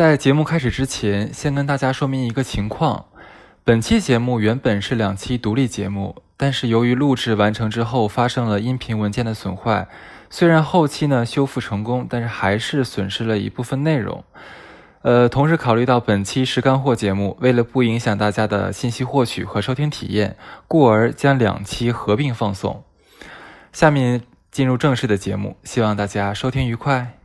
在节目开始之前，先跟大家说明一个情况：本期节目原本是两期独立节目，但是由于录制完成之后发生了音频文件的损坏，虽然后期呢修复成功，但是还是损失了一部分内容。呃，同时考虑到本期是干货节目，为了不影响大家的信息获取和收听体验，故而将两期合并放送。下面进入正式的节目，希望大家收听愉快。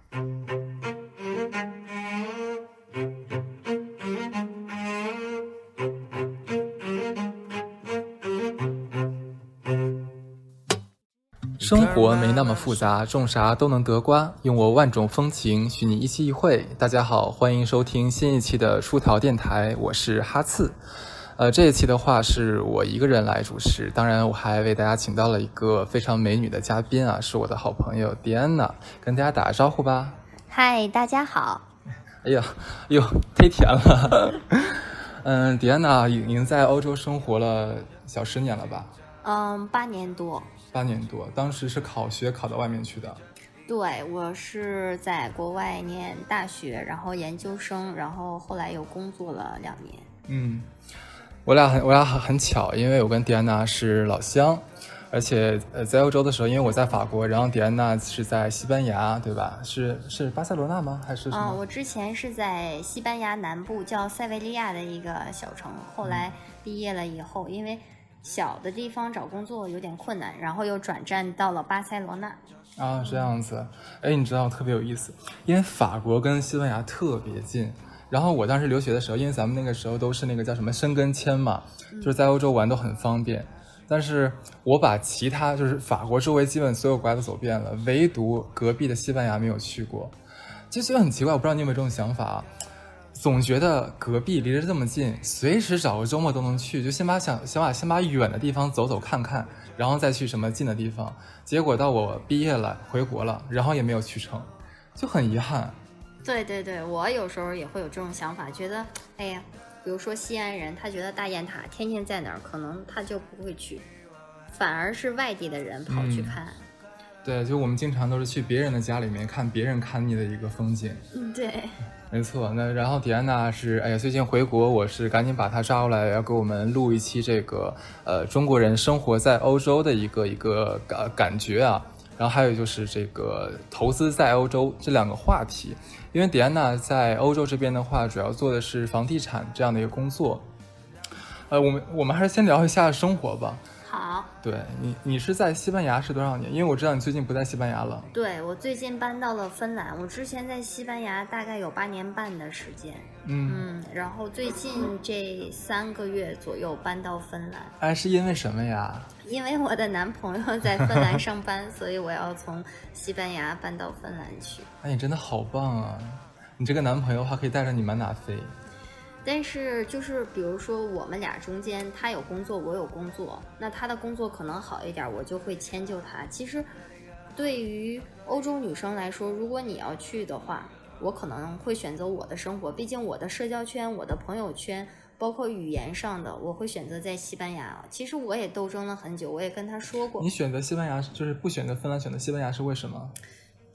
生活没那么复杂，种啥都能得瓜。用我万种风情，许你一期一会。大家好，欢迎收听新一期的书桃电台，我是哈次。呃，这一期的话是我一个人来主持，当然我还为大家请到了一个非常美女的嘉宾啊，是我的好朋友迪安娜，跟大家打个招呼吧。嗨，大家好。哎呀，哟，忒甜了。嗯，迪安娜已经在欧洲生活了小十年了吧？嗯，八年多。八年多，当时是考学考到外面去的。对，我是在国外念大学，然后研究生，然后后来又工作了两年。嗯，我俩很我俩很很巧，因为我跟迪安娜是老乡，而且呃在欧洲的时候，因为我在法国，然后迪安娜是在西班牙，对吧？是是巴塞罗那吗？还是什么？我之前是在西班牙南部叫塞维利亚的一个小城，后来毕业了以后，因为。小的地方找工作有点困难，然后又转战到了巴塞罗那。啊，这样子，哎，你知道特别有意思，因为法国跟西班牙特别近。然后我当时留学的时候，因为咱们那个时候都是那个叫什么申根签嘛，就是在欧洲玩都很方便。但是我把其他就是法国周围基本所有国家都走遍了，唯独隔壁的西班牙没有去过，就觉得很奇怪。我不知道你有没有这种想法。总觉得隔壁离着这么近，随时找个周末都能去，就先把想想把先把远的地方走走看看，然后再去什么近的地方。结果到我毕业了回国了，然后也没有去成，就很遗憾。对对对，我有时候也会有这种想法，觉得哎呀，比如说西安人，他觉得大雁塔天天在哪儿，可能他就不会去，反而是外地的人跑去看。对，就我们经常都是去别人的家里面看别人看腻的一个风景。嗯，对。没错，那然后迪安娜是，哎呀，最近回国，我是赶紧把她抓过来，要给我们录一期这个，呃，中国人生活在欧洲的一个一个感感觉啊。然后还有就是这个投资在欧洲这两个话题，因为迪安娜在欧洲这边的话，主要做的是房地产这样的一个工作。呃，我们我们还是先聊一下生活吧。好，对你，你是在西班牙是多少年？因为我知道你最近不在西班牙了。对我最近搬到了芬兰，我之前在西班牙大概有八年半的时间。嗯嗯，然后最近这三个月左右搬到芬兰。哎，是因为什么呀？因为我的男朋友在芬兰上班，所以我要从西班牙搬到芬兰去。哎，你真的好棒啊！你这个男朋友的话可以带着你满哪飞。但是就是比如说我们俩中间，他有工作，我有工作，那他的工作可能好一点，我就会迁就他。其实，对于欧洲女生来说，如果你要去的话，我可能会选择我的生活，毕竟我的社交圈、我的朋友圈，包括语言上的，我会选择在西班牙。其实我也斗争了很久，我也跟他说过。你选择西班牙就是不选择芬兰，选择西班牙是为什么？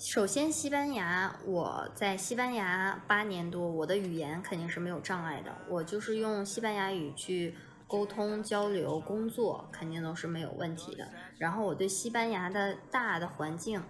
首先，西班牙，我在西班牙八年多，我的语言肯定是没有障碍的。我就是用西班牙语去沟通、交流、工作，肯定都是没有问题的。然后，我对西班牙的大的环境，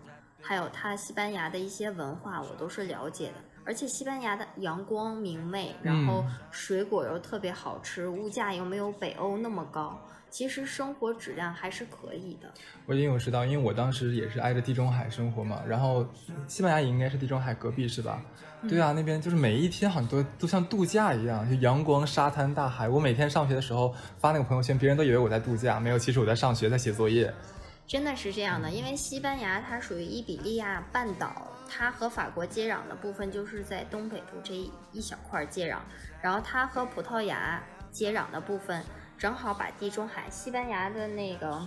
还有它西班牙的一些文化，我都是了解的。而且，西班牙的阳光明媚，然后水果又特别好吃，物价又没有北欧那么高。其实生活质量还是可以的。我因为我知道，因为我当时也是挨着地中海生活嘛，然后西班牙也应该是地中海隔壁是吧？对啊，那边就是每一天好像都都像度假一样，就阳光、沙滩、大海。我每天上学的时候发那个朋友圈，别人都以为我在度假，没有，其实我在上学，在写作业。真的是这样的，因为西班牙它属于伊比利亚半岛，它和法国接壤的部分就是在东北部这一小块接壤，然后它和葡萄牙接壤的部分。正好把地中海，西班牙的那个，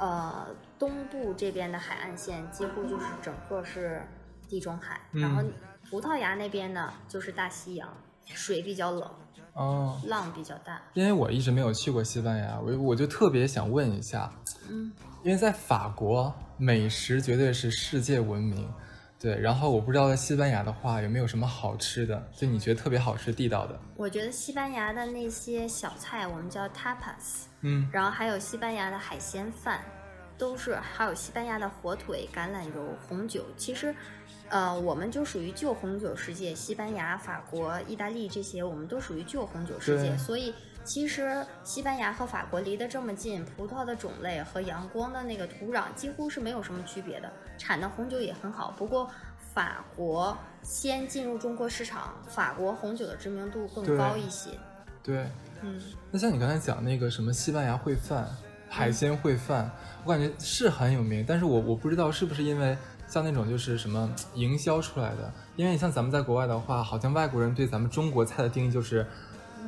呃，东部这边的海岸线几乎就是整个是地中海，然后葡萄牙那边呢就是大西洋，水比较冷，哦，浪比较大。因为我一直没有去过西班牙，我我就特别想问一下，嗯，因为在法国美食绝对是世界闻名，对，然后我不知道在西班牙的话有没有什么好吃的，就你觉得特别好吃、地道的。我觉得西班牙的那些小菜，我们叫 tapas，嗯，然后还有西班牙的海鲜饭，都是还有西班牙的火腿、橄榄油、红酒。其实，呃，我们就属于旧红酒世界，西班牙、法国、意大利这些，我们都属于旧红酒世界。所以，其实西班牙和法国离得这么近，葡萄的种类和阳光的那个土壤几乎是没有什么区别的，产的红酒也很好。不过，法国先进入中国市场，法国红酒的知名度更高一些。对。嗯。那像你刚才讲那个什么西班牙烩饭、海鲜烩饭，我感觉是很有名，但是我我不知道是不是因为像那种就是什么营销出来的，因为你像咱们在国外的话，好像外国人对咱们中国菜的定义就是，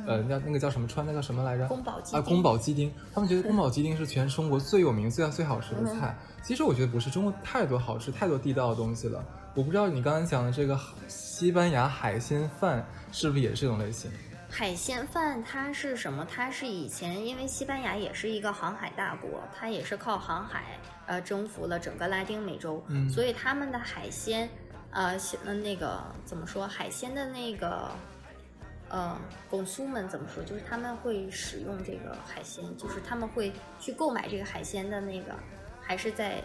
呃，那那个叫什么川那叫什么来着？宫保鸡啊，丁宫保鸡丁，他们觉得宫保鸡丁是全中国最有名、最最好吃的菜。其实我觉得不是，中国太多好吃、太多地道的东西了。我不知道你刚才讲的这个西班牙海鲜饭是不是也是这种类型？海鲜饭它是什么？它是以前因为西班牙也是一个航海大国，它也是靠航海呃征服了整个拉丁美洲，嗯所以他们的海鲜呃那个怎么说？海鲜的那个呃拱苏们怎么说？就是他们会使用这个海鲜，就是他们会去购买这个海鲜的那个，还是在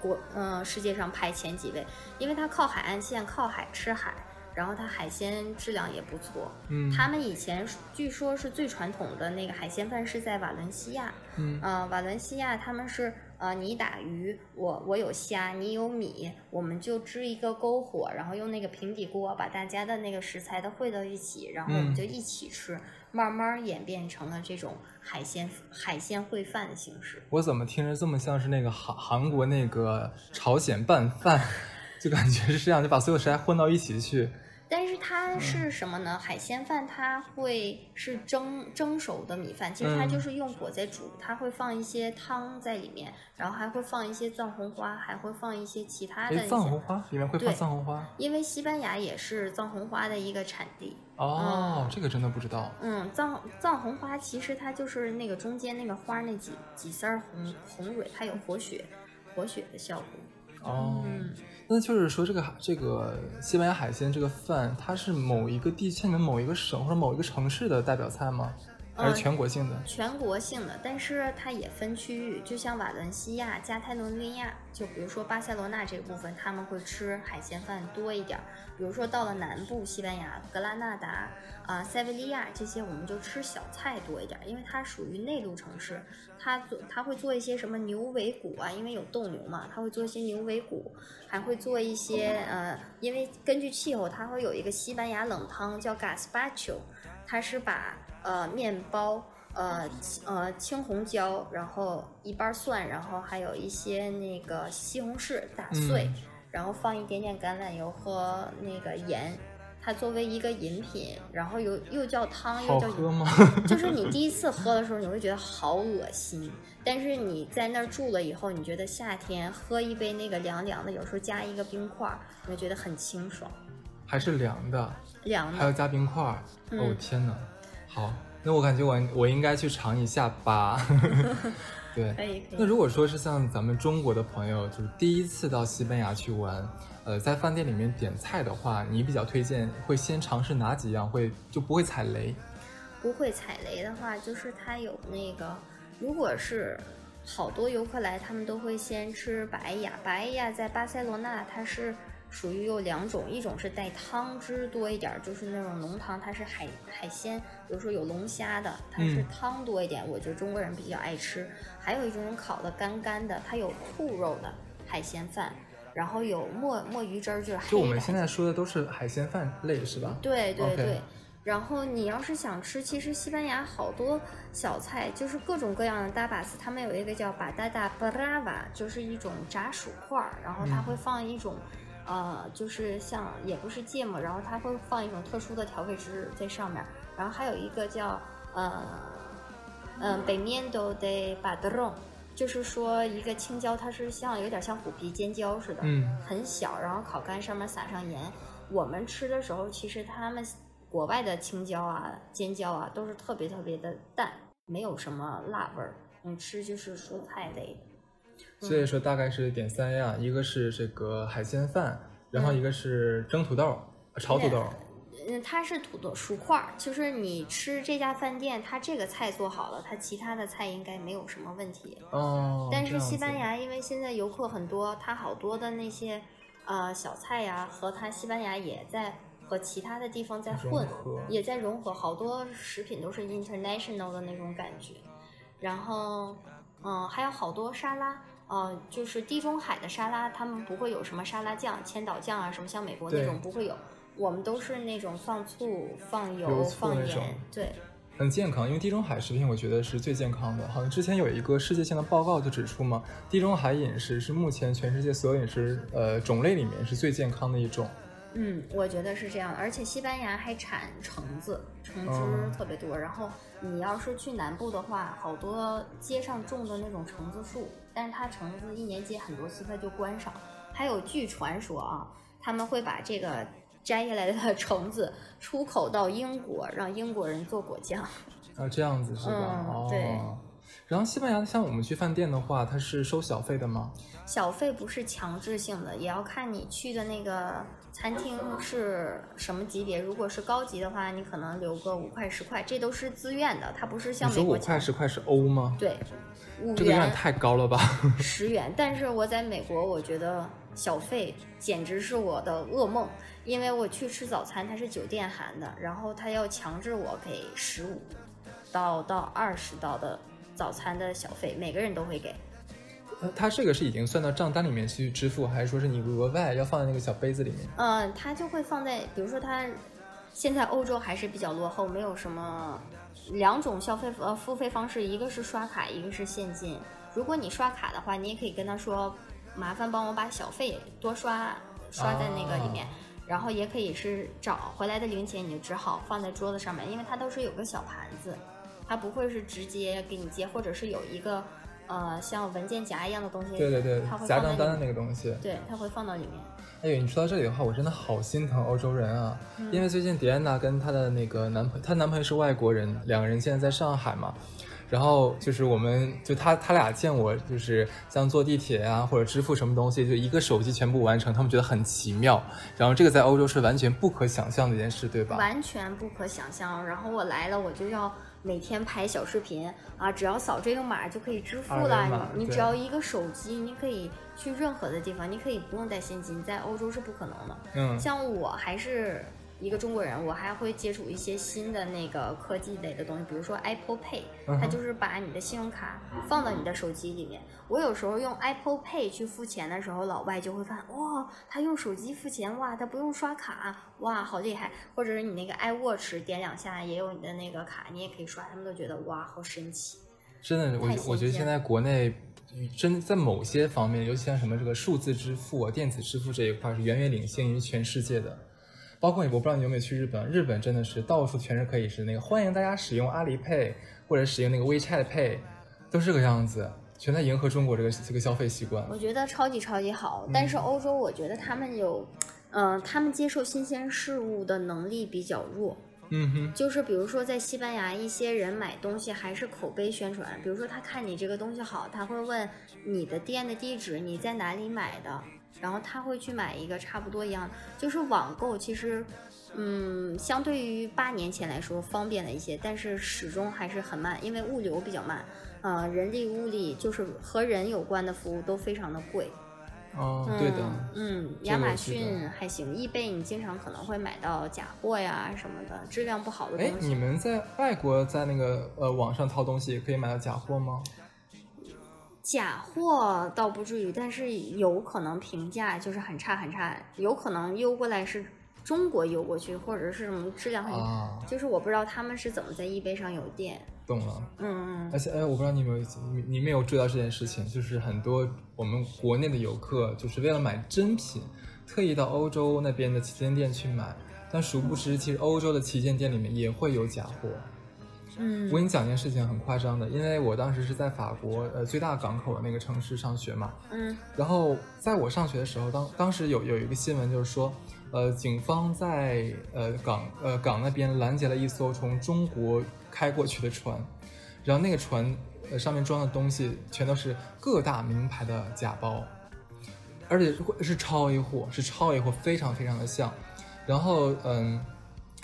国呃世界上排前几位，因为它靠海岸线，靠海吃海。然后它海鲜质量也不错，嗯，他们以前据说是最传统的那个海鲜饭是在瓦伦西亚，嗯呃，瓦伦西亚他们是呃，你打鱼，我我有虾，你有米，我们就支一个篝火，然后用那个平底锅把大家的那个食材都烩到一起，然后我们嗯就一起吃，慢慢演变成了这种海鲜海鲜烩饭的形式。我怎么听着这么像是那个韩韩国那个朝鲜拌饭，就感觉是这样，就把所有食材混到一起去。但是它是什么呢？海鲜饭它会是蒸蒸熟的米饭，其实它嗯就是用火在煮，它会放一些汤在里面，然后还会放一些藏红花，还会放一些其他的藏红些。花里面会放对藏红花因为西班牙也是藏红花的一个产地。哦，这个真的不知道。嗯，藏藏红花其实它就是那个中间那个花那几几丝儿红红蕊，它有活血活血的效果。哦，嗯，那就是说这个这个西班牙海鲜这个饭，它是某一个地区的某一个省或者某一个城市的代表菜吗？还是呃全国性的？全国性的，但是它也分区域，就像瓦伦西亚、加泰罗尼亚，就比如说巴塞罗那这个部分，他们会吃海鲜饭多一点儿。比如说到了南部西班牙，格拉纳达啊、塞维利亚这些，我们就吃小菜多一点儿，因为它属于内陆城市，它做它会做一些什么牛尾骨啊，因为有斗牛嘛，它会做一些牛尾骨，还会做一些呃，因为根据气候，它会有一个西班牙冷汤叫 gazpacho，它是把呃面包。呃呃青红椒，然后一瓣蒜，然后还有一些那个西红柿打碎，嗯然后放一点点橄榄油和那个盐，它作为一个饮品，然后又又叫汤又叫？就是你第一次喝的时候，你会觉得好恶心，但是你在那儿住了以后，你觉得夏天喝一杯那个凉凉的，有时候加一个冰块儿，你会觉得很清爽，还是凉的，凉的。还要加冰块哦天哪！好，那我感觉我我应该去尝一下吧。对，可以。那如果说是像咱们中国的朋友，就是第一次到西班牙去玩，呃，在饭店里面点菜的话，你比较推荐会先尝试哪几样，会就不会踩雷？不会踩雷的话，就是它有那个，如果是好多游客来，他们都会先吃白雅。白雅在巴塞罗那，它是属于有两种，一种是带汤汁多一点儿，就是那种浓汤，它是海海鲜，比如说有龙虾的，它是嗯汤多一点，我觉得中国人比较爱吃。还有一种烤的干干的，它有兔肉的海鲜饭，然后有墨墨鱼汁儿，就是黑就我们现在说的都是海鲜饭类，是吧？对对对。然后你要是想吃，其实西班牙好多小菜，就是各种各样的大巴斯，他们有一个叫巴达达布拉瓦，就是一种炸薯块儿，然后它嗯会放一种，呃，就是像也不是芥末，然后它会放一种特殊的调味汁在上面，然后还有一个叫呃嗯 e i e n d o de padrón，就是说一个青椒，它是像有点像虎皮尖椒似的，嗯很小，然后烤干，上面撒上盐。我们吃的时候，其实他们国外的青椒啊、尖椒啊，都是特别特别的淡，没有什么辣味儿。你吃就是蔬菜类的。所以说大概是点三样，一个是这个海鲜饭，然后一个是蒸土豆、呃炒土豆。嗯，它是土豆薯块儿，就是你吃这家饭店，它这个菜做好了，它其他的菜应该没有什么问题。哦，但是西班牙，因为现在游客很多，它好多的那些呃小菜呀，和它西班牙也在和其他的地方在混合，也在融合，好多食品都是 international 的那种感觉。然后，嗯、还有好多沙拉，呃，就是地中海的沙拉，他们不会有什么沙拉酱、千岛酱啊，什么像美国那种不会有。我们都是那种放醋、放油、油放盐，对，很健康，因为地中海食品我觉得是最健康的。好像之前有一个世界性的报告就指出嘛，地中海饮食是目前全世界所有饮食呃种类里面是最健康的一种。嗯，我觉得是这样，而且西班牙还产橙子，橙汁哦特别多。然后你要是去南部的话，好多街上种的那种橙子树，但是它橙子一年结很多次，它就观赏。还有据传说啊，他们会把这个摘下来的 橙子出口到英国，让英国人做果酱。啊，这样子是吧？嗯哦。对然后西班牙像我们去饭店的话，它是收小费的吗？小费不是强制性的，也要看你去的那个餐厅是什么级别。如果是高级的话，你可能留个五块十块，这都是自愿的，它不是像你说五美国强块十块是欧吗？对，五这个有点元、太高了吧？十元。但是我在美国，我觉得小费简直是我的噩梦，因为我去吃早餐，它是酒店含的，然后他要强制我给十五到到二十刀的早餐的小费，每个人都会给。呃它这个是已经算到账单里面去支付，还是说是你额外要放在那个小杯子里面？嗯，它就会放在，比如说它现在欧洲还是比较落后，没有什么两种消费呃付费方式，一个是刷卡，一个是现金。如果你刷卡的话，你也可以跟他说，麻烦帮我把小费多刷刷在那个里面。啊然后也可以是找回来的零钱，你就只好放在桌子上面，因为它都是有个小盘子，它不会是直接给你接，或者是有一个呃像文件夹一样的东西，对对对它，会夹账单的那个东西。对，它会放到里面。哎呦，你说到这里的话，我真的好心疼欧洲人啊！嗯因为最近迪安娜跟她的那个男朋友，她男朋友是外国人，两个人现在在上海嘛。然后就是我们就他他俩见我就是像坐地铁啊或者支付什么东西，就一个手机全部完成，他们觉得很奇妙。然后这个在欧洲是完全不可想象的一件事，对吧？完全不可想象。然后我来了，我就要每天拍小视频啊，只要扫这个码就可以支付了。你你只要一个手机，你可以去任何的地方，你可以不用带现金，在欧洲是不可能的。嗯，像我还是一个中国人，我还会接触一些新的那个科技类的东西，比如说 Apple Pay，它就是把你的信用卡放到你的手机里面。我有时候用 Apple Pay 去付钱的时候，老外就会发现，哇，他用手机付钱，哇，他不用刷卡，哇，好厉害！或者是你那个 iWatch 点两下也有你的那个卡，你也可以刷，他们都觉得哇，好神奇。真的，我我觉得现在国内真在某些方面，尤其像什么这个数字支付啊、电子支付这一块，是远远领先于全世界的。包括你我不知道你有没有去日本，日本真的是到处全是可以是那个欢迎大家使用阿里 Pay 或者使用那个 WeChat Pay，都是这个样子，全在迎合中国这个这个消费习惯。我觉得超级超级好，但是欧洲我觉得他们有，嗯、他们接受新鲜事物的能力比较弱。嗯哼，就是比如说在西班牙，一些人买东西还是口碑宣传，比如说他看你这个东西好，他会问你的店的地址，你在哪里买的，然后他会去买一个差不多一样的。就是网购其实，嗯，相对于八年前来说方便了一些，但是始终还是很慢，因为物流比较慢，呃，人力物力就是和人有关的服务都非常的贵。哦，对的，嗯，亚马逊还行，易贝你经常可能会买到假货呀什么的，质量不好的哎，东西。你们在外国在那个呃网上淘东西可以买到假货吗？假货倒不至于，但是有可能评价就是很差很差，有可能邮过来是中国邮过去，或者是什么质量很，啊，就是我不知道他们是怎么在易贝上有店。懂了。嗯而且，哎，我不知道你有没有你你没有注意到这件事情，就是很多我们国内的游客，就是为了买真品，特意到欧洲那边的旗舰店去买，但殊不知，其实欧洲的旗舰店里面也会有假货。嗯。我跟你讲一件事情，很夸张的，因为我当时是在法国呃最大港口的那个城市上学嘛，嗯。然后在我上学的时候，当当时有有一个新闻，就是说，呃，警方在呃港呃港那边拦截了一艘从中国开过去的船，然后那个船呃上面装的东西全都是各大名牌的假包，而且是超 A 货，是超 A 货，非常非常的像。然后嗯，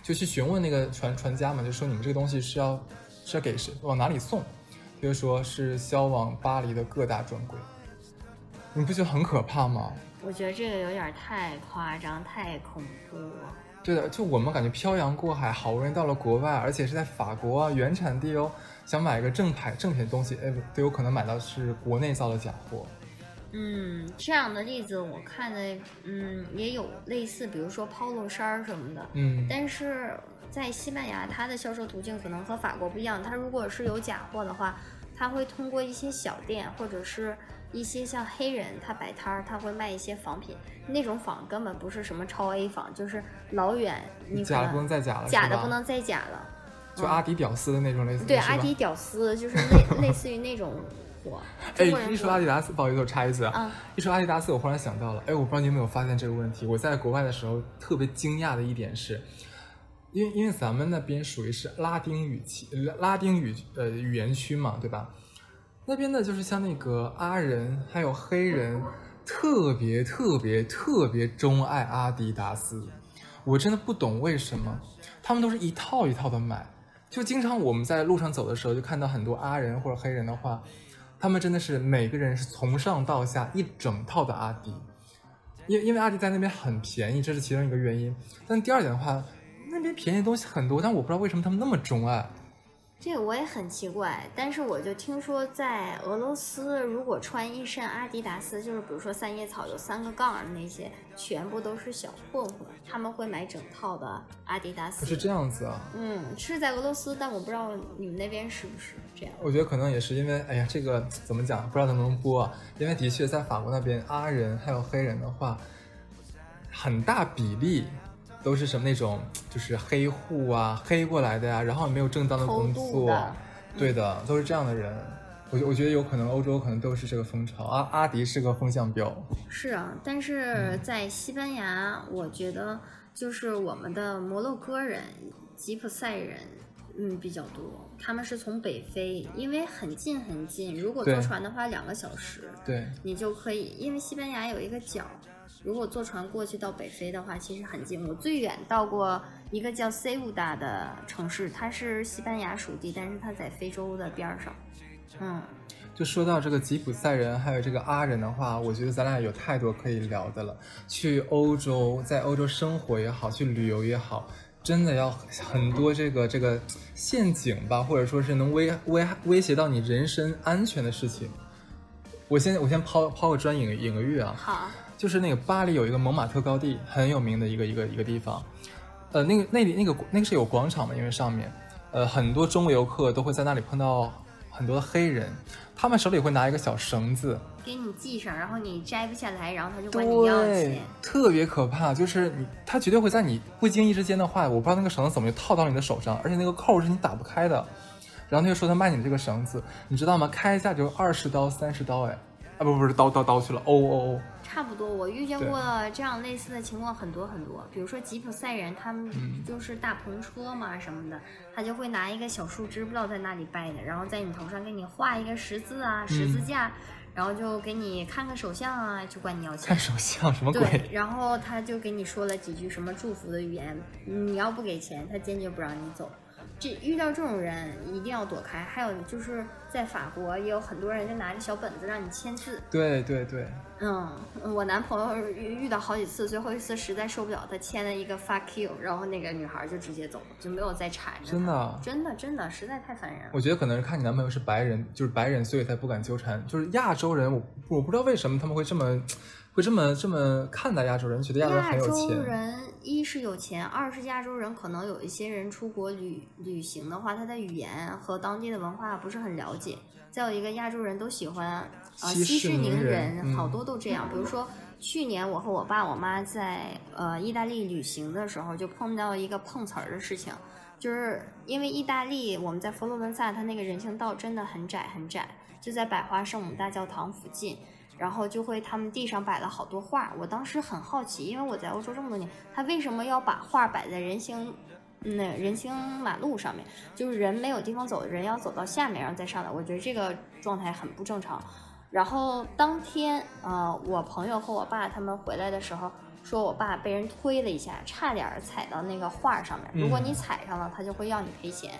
就去询问那个船船家嘛，就说你们这个东西是要是要给谁往哪里送？就是说是销往巴黎的各大专柜。你不觉得很可怕吗？我觉得这个有点太夸张，太恐怖了。对的，就我们感觉漂洋过海，好不容易到了国外，而且是在法国啊原产地哦，想买个正牌正品的东西，哎，都有可能买到是国内造的假货。嗯，这样的例子我看的，嗯，也有类似，比如说 polo 衫儿什么的。嗯，但是在西班牙，它的销售途径可能和法国不一样。它如果是有假货的话，它会通过一些小店或者是。一些像黑人，他摆摊儿，他会卖一些仿品，那种仿根本不是什么超 A 仿，就是老远你假的不能再假了，假的不能再假了，就阿迪屌丝的那种类似。对，阿迪屌丝就是类 类似于那种货。哎，一说阿迪达斯，不好意思，我插一句啊，一说阿迪达斯，我忽然想到了，哎，我不知道你有没有发现这个问题？我在国外的时候特别惊讶的一点是，因为因为咱们那边属于是拉丁语区，拉丁语呃语言区嘛，对吧？那边呢，就是像那个阿人，还有黑人，特别特别特别钟爱阿迪达斯。我真的不懂为什么，他们都是一套一套的买。就经常我们在路上走的时候，就看到很多阿人或者黑人的话，他们真的是每个人是从上到下一整套的阿迪。因因为阿迪在那边很便宜，这是其中一个原因。但第二点的话，那边便宜的东西很多，但我不知道为什么他们那么钟爱。这个我也很奇怪，但是我就听说在俄罗斯，如果穿一身阿迪达斯，就是比如说三叶草有三个杠的那些，全部都是小混混，他们会买整套的阿迪达斯。是这样子啊？嗯，是在俄罗斯，但我不知道你们那边是不是这样。我觉得可能也是因为，哎呀，这个怎么讲？不知道能不能播？啊因为的确在法国那边，阿人还有黑人的话，很大比例。都是什么那种，就是黑户啊，黑过来的呀，然后没有正当的工作，对的，都是这样的人。我我觉得有可能欧洲可能都是这个风潮。阿阿迪是个风向标。是啊，但是在西班牙，我觉得就是我们的摩洛哥人、吉普赛人，嗯，比较多。他们是从北非，因为很近很近，如果坐船的话，两个小时，对，你就可以，因为西班牙有一个角。如果坐船过去到北非的话，其实很近。我最远到过一个叫塞乌达的城市，它是西班牙属地，但是它在非洲的边上。嗯，就说到这个吉普赛人还有这个阿人的话，我觉得咱俩有太多可以聊的了。去欧洲，在欧洲生活也好，去旅游也好，真的要很多这个这个陷阱吧，或者说是能威威威胁到你人身安全的事情。我先我先抛抛个砖引引个玉啊。好。就是那个巴黎有一个蒙马特高地，很有名的一个一个一个地方，呃，那个那里那个那个是有广场嘛，因为上面，呃，很多中国游客都会在那里碰到很多的黑人，他们手里会拿一个小绳子给你系上，然后你摘不下来，然后他就管你要钱，特别可怕。就是你他绝对会在你不经意之间的话，我不知道那个绳子怎么就套到你的手上，而且那个扣是你打不开的，然后他就说他卖你这个绳子，你知道吗？开一下就二十刀三十刀，哎，啊不不是刀刀刀去了，哦哦哦。差不多，我遇见过这样类似的情况很多很多。比如说吉普赛人，他们就是大篷车嘛什么的，他就会拿一个小树枝，不知道在哪里掰的，然后在你头上给你画一个十字啊，十字架，然后就给你看个手相啊，就管你要钱。看手相什么鬼？对，然后他就给你说了几句什么祝福的语言，你要不给钱，他坚决不让你走。这遇到这种人一定要躲开。还有就是在法国也有很多人就拿着小本子让你签字。对对对。嗯，我男朋友遇遇到好几次，最后一次实在受不了，他签了一个 fuck you，然后那个女孩就直接走了，就没有再缠着。真的？真的真的，实在太烦人了。我觉得可能是看你男朋友是白人，就是白人，所以才不敢纠缠。就是亚洲人，我我不知道为什么他们会这么。会这么这么看待亚洲人，觉得亚洲人很有钱。亚洲人一是有钱，二是亚洲人可能有一些人出国旅旅行的话，他的语言和当地的文化不是很了解。再有一个，亚洲人都喜欢呃息事宁人，好多都这样。比如说去年我和我爸我妈在呃意大利旅行的时候，就碰到一个碰瓷儿的事情，就是因为意大利我们在佛罗伦萨，它那个人行道真的很窄很窄，就在百花圣母大教堂附近。然后就会，他们地上摆了好多画。我当时很好奇，因为我在欧洲这么多年，他为什么要把画摆在人行，那人行马路上面？就是人没有地方走，人要走到下面然后再上来。我觉得这个状态很不正常。然后当天，呃，我朋友和我爸他们回来的时候，说我爸被人推了一下，差点踩到那个画上面。如果你踩上了，他就会要你赔钱。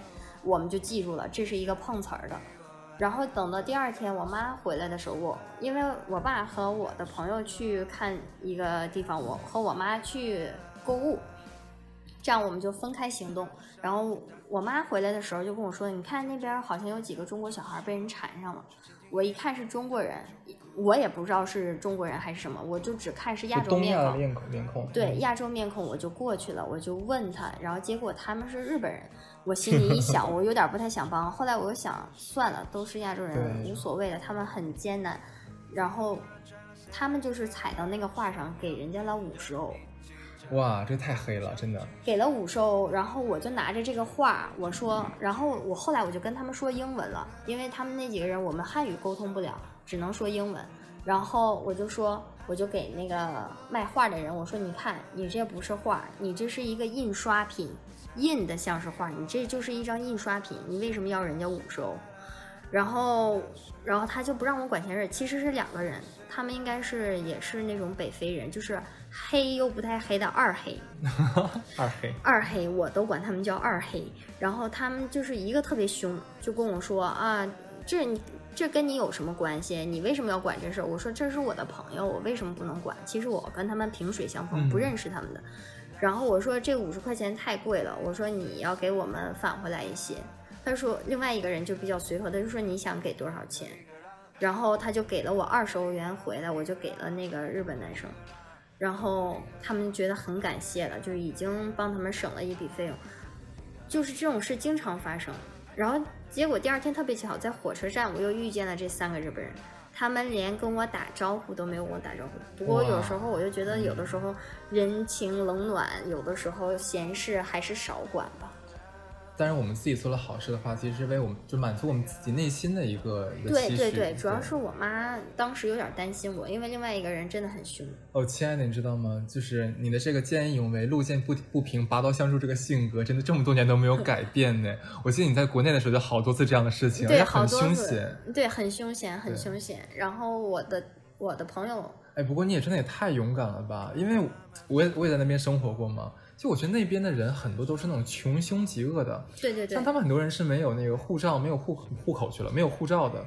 我们就记住了，这是一个碰瓷儿的。然后等到第二天我妈回来的时候，我因为我爸和我的朋友去看一个地方，我和我妈去购物，这样我们就分开行动。然后我妈回来的时候就跟我说：“你看那边好像有几个中国小孩被人缠上了。”我一看是中国人，我也不知道是中国人还是什么，我就只看是亚洲面孔。面孔面孔。对亚洲面孔，我就过去了，我就问他，然后结果他们是日本人。我心里一想，我有点不太想帮。后来我又想，算了，都是亚洲人，无所谓的。他们很艰难，然后他们就是踩到那个画上，给人家了五十欧。哇，这太黑了，真的。给了五十欧，然后我就拿着这个画，我说，然后我后来我就跟他们说英文了，因为他们那几个人我们汉语沟通不了，只能说英文。然后我就说，我就给那个卖画的人，我说，你看，你这不是画，你这是一个印刷品。印的像是画，你这就是一张印刷品，你为什么要人家五十欧？然后，然后他就不让我管闲事。其实是两个人，他们应该是也是那种北非人，就是黑又不太黑的二黑。二黑。二黑，我都管他们叫二黑。然后他们就是一个特别凶，就跟我说啊，这这跟你有什么关系？你为什么要管这事儿？我说这是我的朋友，我为什么不能管？其实我跟他们萍水相逢，不认识他们的。然后我说这五十块钱太贵了，我说你要给我们返回来一些。他说另外一个人就比较随和，他就说你想给多少钱，然后他就给了我二十欧元回来，我就给了那个日本男生，然后他们觉得很感谢了，就已经帮他们省了一笔费用。就是这种事经常发生，然后结果第二天特别巧，在火车站我又遇见了这三个日本人。他们连跟我打招呼都没有跟我打招呼。不过有时候我就觉得，有的时候人情冷暖，有的时候闲事还是少管吧。但是我们自己做了好事的话，其实是为我们就满足我们自己内心的一个一个对对对，主要是我妈当时有点担心我，因为另外一个人真的很凶。哦，亲爱的，你知道吗？就是你的这个见义勇为、路见不不平拔刀相助这个性格，真的这么多年都没有改变呢。我记得你在国内的时候就好多次这样的事情，对，很凶险，对，很凶险，很凶险。然后我的我的朋友，哎，不过你也真的也太勇敢了吧？因为我也我也在那边生活过嘛。就我觉得那边的人很多都是那种穷凶极恶的，对对对，像他们很多人是没有那个护照，没有户户口去了，没有护照的，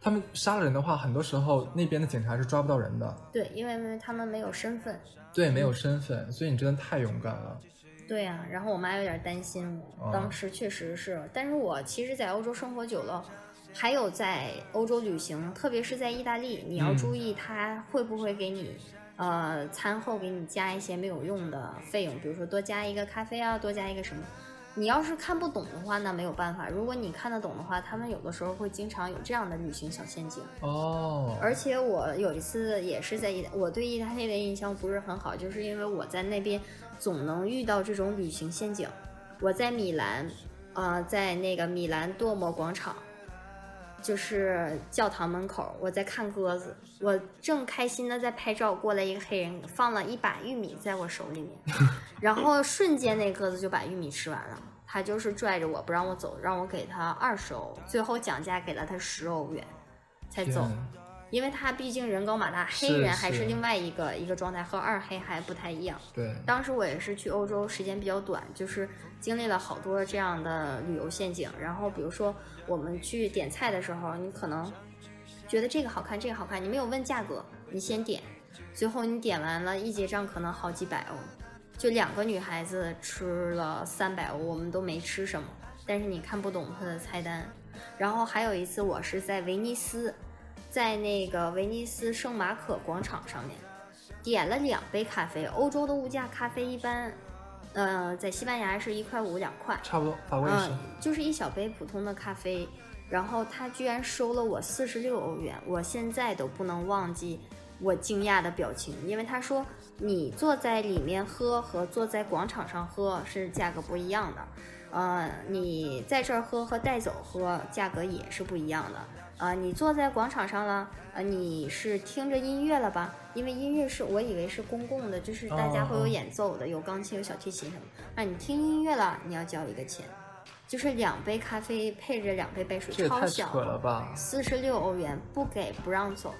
他们杀了人的话，很多时候那边的警察是抓不到人的。对，因为他们没有身份。对，没有身份，所以你真的太勇敢了。对呀，然后我妈有点担心我，当时确实是，但是我其实，在欧洲生活久了，还有在欧洲旅行，特别是在意大利，你要注意他会不会给你。呃，餐后给你加一些没有用的费用，比如说多加一个咖啡啊，多加一个什么。你要是看不懂的话，那没有办法。如果你看得懂的话，他们有的时候会经常有这样的旅行小陷阱。哦。而且我有一次也是在意，我对意大利的印象不是很好，就是因为我在那边总能遇到这种旅行陷阱。我在米兰，呃，在那个米兰多莫广场。就是教堂门口，我在看鸽子，我正开心的在拍照，过来一个黑人，放了一把玉米在我手里面，然后瞬间那鸽子就把玉米吃完了。他就是拽着我不让我走，让我给他二十欧，最后讲价给了他十欧元，才走。因为他毕竟人高马大，黑人还是另外一个一个状态，和二黑还不太一样。对，当时我也是去欧洲，时间比较短，就是经历了好多这样的旅游陷阱。然后比如说我们去点菜的时候，你可能觉得这个好看，这个好看，你没有问价格，你先点，最后你点完了，一结账可能好几百欧，就两个女孩子吃了三百欧，我们都没吃什么，但是你看不懂它的菜单。然后还有一次，我是在威尼斯。在那个威尼斯圣马可广场上面，点了两杯咖啡。欧洲的物价，咖啡一般，呃，在西班牙是一块五两块，差不多，法国也是，就是一小杯普通的咖啡。然后他居然收了我四十六欧元，我现在都不能忘记我惊讶的表情，因为他说你坐在里面喝和坐在广场上喝是价格不一样的，呃，你在这儿喝和带走喝价格也是不一样的。啊，你坐在广场上了，呃，你是听着音乐了吧？因为音乐是我以为是公共的，就是大家会有演奏的，有钢琴、有小提琴什么。那你听音乐了，你要交一个钱。就是两杯咖啡配着两杯白水，超小扯了吧！四十六欧元，不给不让走。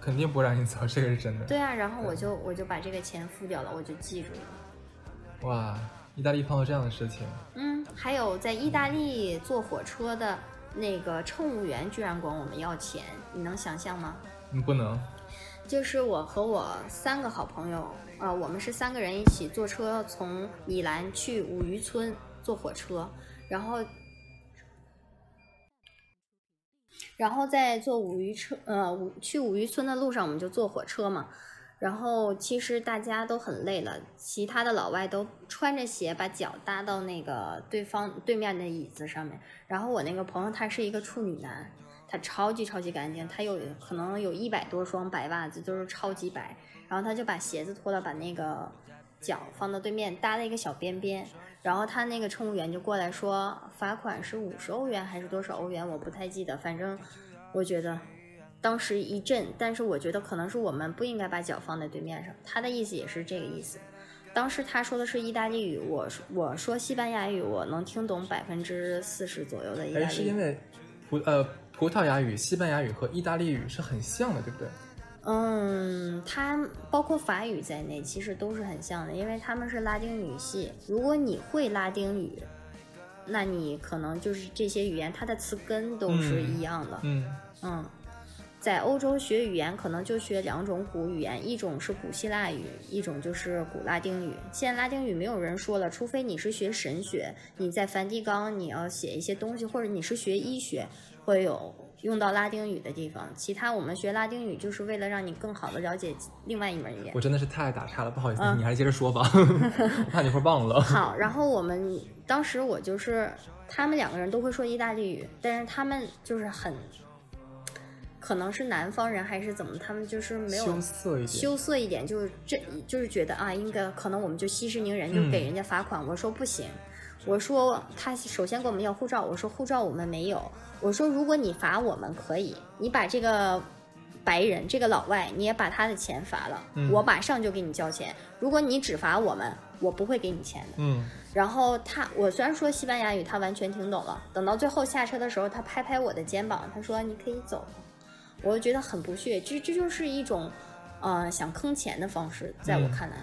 肯定不让你走，这个是真的。对啊，然后我就我就把这个钱付掉了，我就记住了。哇，意大利碰到这样的事情，嗯，还有在意大利坐火车的那个乘务员居然管我们要钱，你能想象吗？嗯，不能。就是我和我三个好朋友，呃，我们是三个人一起坐车从米兰去五渔村坐火车，然后，然后在坐五渔车，呃，五去五渔村的路上，我们就坐火车嘛。然后其实大家都很累了，其他的老外都穿着鞋把脚搭到那个对方对面的椅子上面。然后我那个朋友他是一个处女男，他超级超级干净，他有可能有一百多双白袜子，都是超级白。然后他就把鞋子脱了，把那个脚放到对面搭了一个小边边。然后他那个乘务员就过来说，罚款是五十欧元还是多少欧元，我不太记得。反正我觉得当时一震，但是我觉得可能是我们不应该把脚放在对面上。他的意思也是这个意思。当时他说的是意大利语，我说我说西班牙语，我能听懂百分之四十左右的意大哎，利语。是因为葡呃葡萄牙语、西班牙语和意大利语是很像的，对不对？嗯，它包括法语在内，其实都是很像的，因为他们是拉丁语系。如果你会拉丁语，那你可能就是这些语言它的词根都是一样的。嗯，嗯，在欧洲学语言可能就学两种古语言，一种是古希腊语，一种就是古拉丁语。现在拉丁语没有人说了，除非你是学神学，你在梵蒂冈你要写一些东西，或者你是学医学，会有用到拉丁语的地方。其他我们学拉丁语就是为了让你更好的了解另外一门语言我。真的是太打岔了，不好意思，嗯你还是接着说吧，我怕你会忘了。好，然后我们当时我就是他们两个人都会说意大利语，但是他们就是很，可能是南方人还是怎么，他们就是没有羞涩一点，羞涩一点，就是这就是觉得啊，应该可能我们就息事宁人，就嗯给人家罚款。我说不行，我说他首先跟我们要护照，我说护照我们没有，我说如果你罚我们可以，你把这个白人这个老外你也把他的钱罚了，嗯我马上就给你交钱。如果你只罚我们，我不会给你钱的。嗯，然后他，我虽然说西班牙语，他完全听懂了。等到最后下车的时候，他拍拍我的肩膀，他说：“你可以走了。”我就觉得很不屑，这这就是一种，呃，想坑钱的方式，在我嗯看来。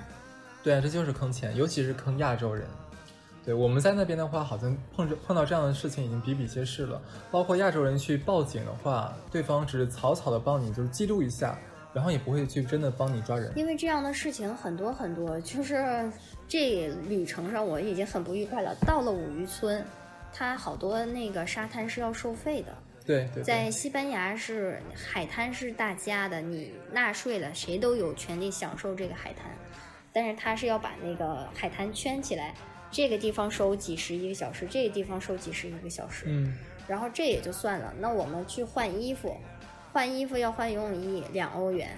对啊，这就是坑钱，尤其是坑亚洲人。对，我们在那边的话，好像碰着碰到这样的事情已经比比皆是了。包括亚洲人去报警的话，对方只是草草的帮你就是记录一下，然后也不会去真的帮你抓人。因为这样的事情很多很多，就是这旅程上我已经很不愉快了。到了五渔村，它好多那个沙滩是要收费的。对对对，在西班牙是海滩是大家的，你纳税了，谁都有权利享受这个海滩。但是他是要把那个海滩圈起来，这个地方收几十一个小时，这个地方收几十一个小时。嗯，然后这也就算了，那我们去换衣服，换衣服要换游泳衣两欧元，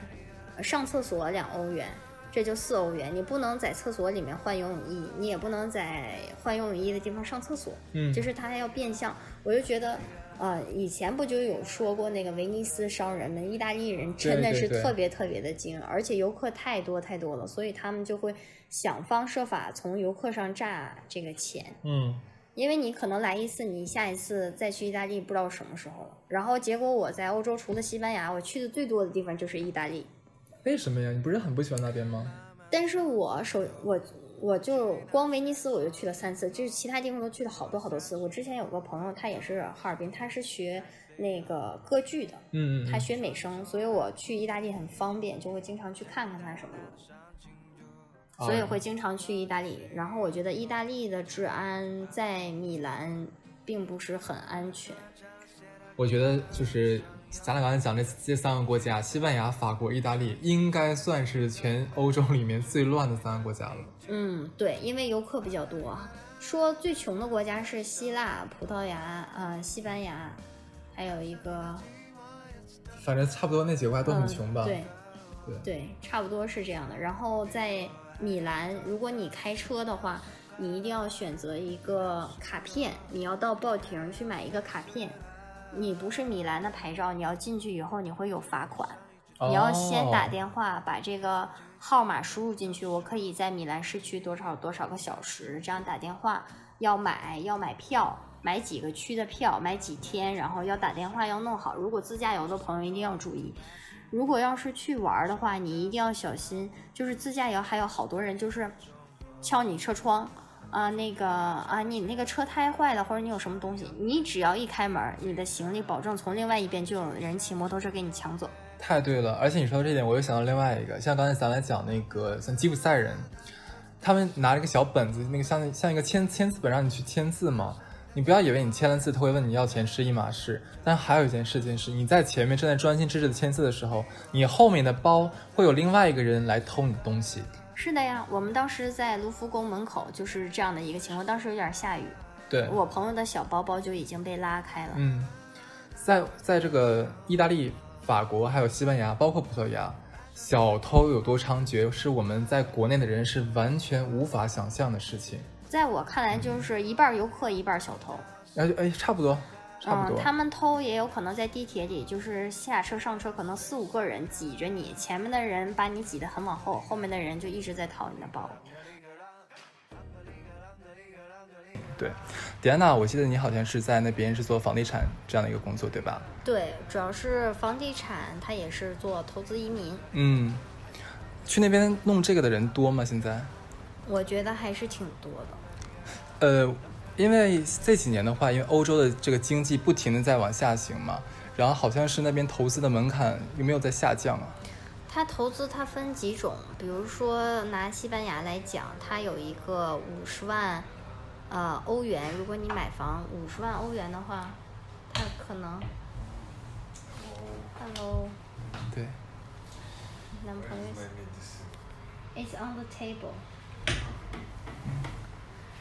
呃上厕所两欧元，这就四欧元。你不能在厕所里面换游泳衣，你也不能在换游泳衣的地方上厕所。嗯就是它还要变相，我就觉得。呃，以前不就有说过那个威尼斯商人们，意大利人真的是特别特别的精，而且游客太多太多了，所以他们就会想方设法从游客上榨这个钱。嗯，因为你可能来一次，你下一次再去意大利不知道什么时候了。然后结果我在欧洲除了西班牙，我去的最多的地方就是意大利。为什么呀？你不是很不喜欢那边吗？但是我首我我就光威尼斯我就去了三次，就是其他地方都去了好多好多次。我之前有个朋友，他也是哈尔滨，他是学那个歌剧的，嗯，嗯他学美声，所以我去意大利很方便，就会经常去看看他什么的。哦所以会经常去意大利。然后我觉得意大利的治安在米兰并不是很安全。我觉得就是咱俩刚才讲这这三个国家，西班牙、法国、意大利，应该算是全欧洲里面最乱的三个国家了。嗯，对，因为游客比较多。说最穷的国家是希腊、葡萄牙、呃，西班牙，还有一个反正差不多那几个国家都很嗯穷吧？对对对，差不多是这样的。然后在米兰，如果你开车的话，你一定要选择一个卡片，你要到报亭去买一个卡片。你不是米兰的牌照，你要进去以后你会有罚款。你要先打哦电话把这个号码输入进去，我可以在米兰市区多少多少个小时这样打电话，要买要买票，买几个区的票，买几天，然后要打电话要弄好。如果自驾游的朋友一定要注意，如果要是去玩的话，你一定要小心，就是自驾游还有好多人就是敲你车窗。啊，那个啊，你那个车胎坏了，或者你有什么东西，你只要一开门，你的行李保证从另外一边就有人骑摩托车给你抢走。太对了，而且你说到这点，我又想到另外一个，像刚才咱俩讲那个，像吉普赛人，他们拿了个小本子，那个像像一个签签字本，让你去签字嘛。你不要以为你签了字，他会问你要钱是一码事。但还有一件事情是，你在前面正在专心致志的签字的时候，你后面的包会有另外一个人来偷你的东西。是的呀，我们当时在卢浮宫门口就是这样的一个情况，当时有点下雨，对我朋友的小包包就已经被拉开了。嗯，在在这个意大利、法国还有西班牙，包括葡萄牙，小偷有多猖獗，是我们在国内的人是完全无法想象的事情。在我看来，就是一半游客，一半小偷。然后哎，差不多。嗯，他们偷也有可能在地铁里，就是下车上车，可能四五个人挤着你，前面的人把你挤得很往后，后面的人就一直在掏你的包。对，迪安娜，我记得你好像是在那边是做房地产这样的一个工作，对吧？对，主要是房地产，它也是做投资移民。嗯，去那边弄这个的人多吗？现在？我觉得还是挺多的。呃。因为这几年的话，因为欧洲的这个经济不停的在往下行嘛，然后好像是那边投资的门槛有没有在下降啊？它投资它分几种，比如说拿西班牙来讲，它有一个五十万，呃欧元，如果你买房五十万欧元的话，它可能，Hello，对，男朋友，It's on the table，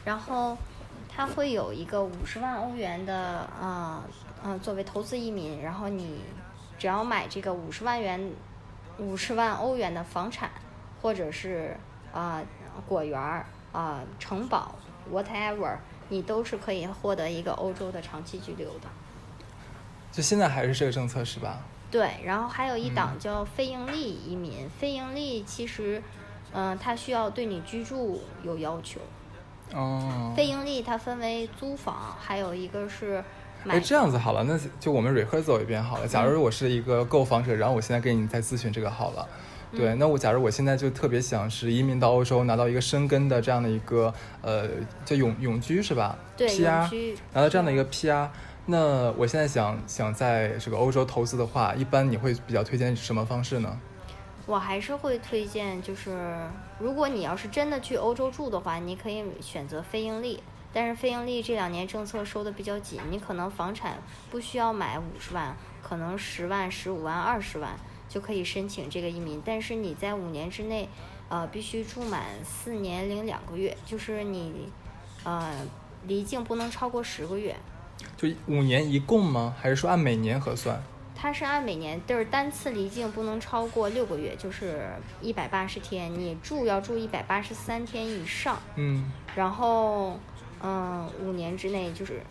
然后。他会有一个五十万欧元的啊啊作为投资移民，然后你只要买这个五十万元五十万欧元的房产，或者是啊果园儿啊城堡 whatever，你都是可以获得一个欧洲的长期居留的。就现在还是这个政策是吧？对，然后还有一档叫非盈利移民，非盈利其实嗯它需要对你居住有要求。哦，非盈利它分为租房，还有一个是买。哎，这样子好了，那就我们 rehearsal 一遍好了。假如我是一个购房者，然后我现在给你在咨询这个好了。对，那我假如我现在就特别想是移民到欧洲，拿到一个生根的这样的一个呃叫永永居是吧？对，PR 拿到这样的一个 PR，那我现在想想在这个欧洲投资的话，一般你会比较推荐什么方式呢？我还是会推荐，就是如果你要是真的去欧洲住的话，你可以选择非盈利。但是非盈利这两年政策收的比较紧，你可能房产不需要买五十万，可能十万、十五万、二十万就可以申请这个移民。但是你在五年之内，呃，必须住满四年零两个月，就是你，呃，离境不能超过十个月。就五年一共吗？还是说按每年核算？它是按每年，就是单次离境不能超过六个月，就是一百八十天。你住要住一百八十三天以上。嗯。然后，嗯，五年之内就是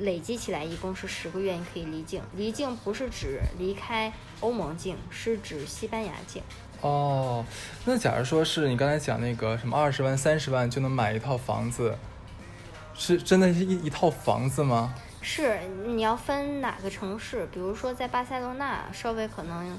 累积起来一共是十个月，你可以离境。离境不是指离开欧盟境，是指西班牙境。哦，那假如说是你刚才讲那个什么二十万、三十万就能买一套房子，是真的是一一套房子吗？是你要分哪个城市，比如说在巴塞罗那，稍微可能，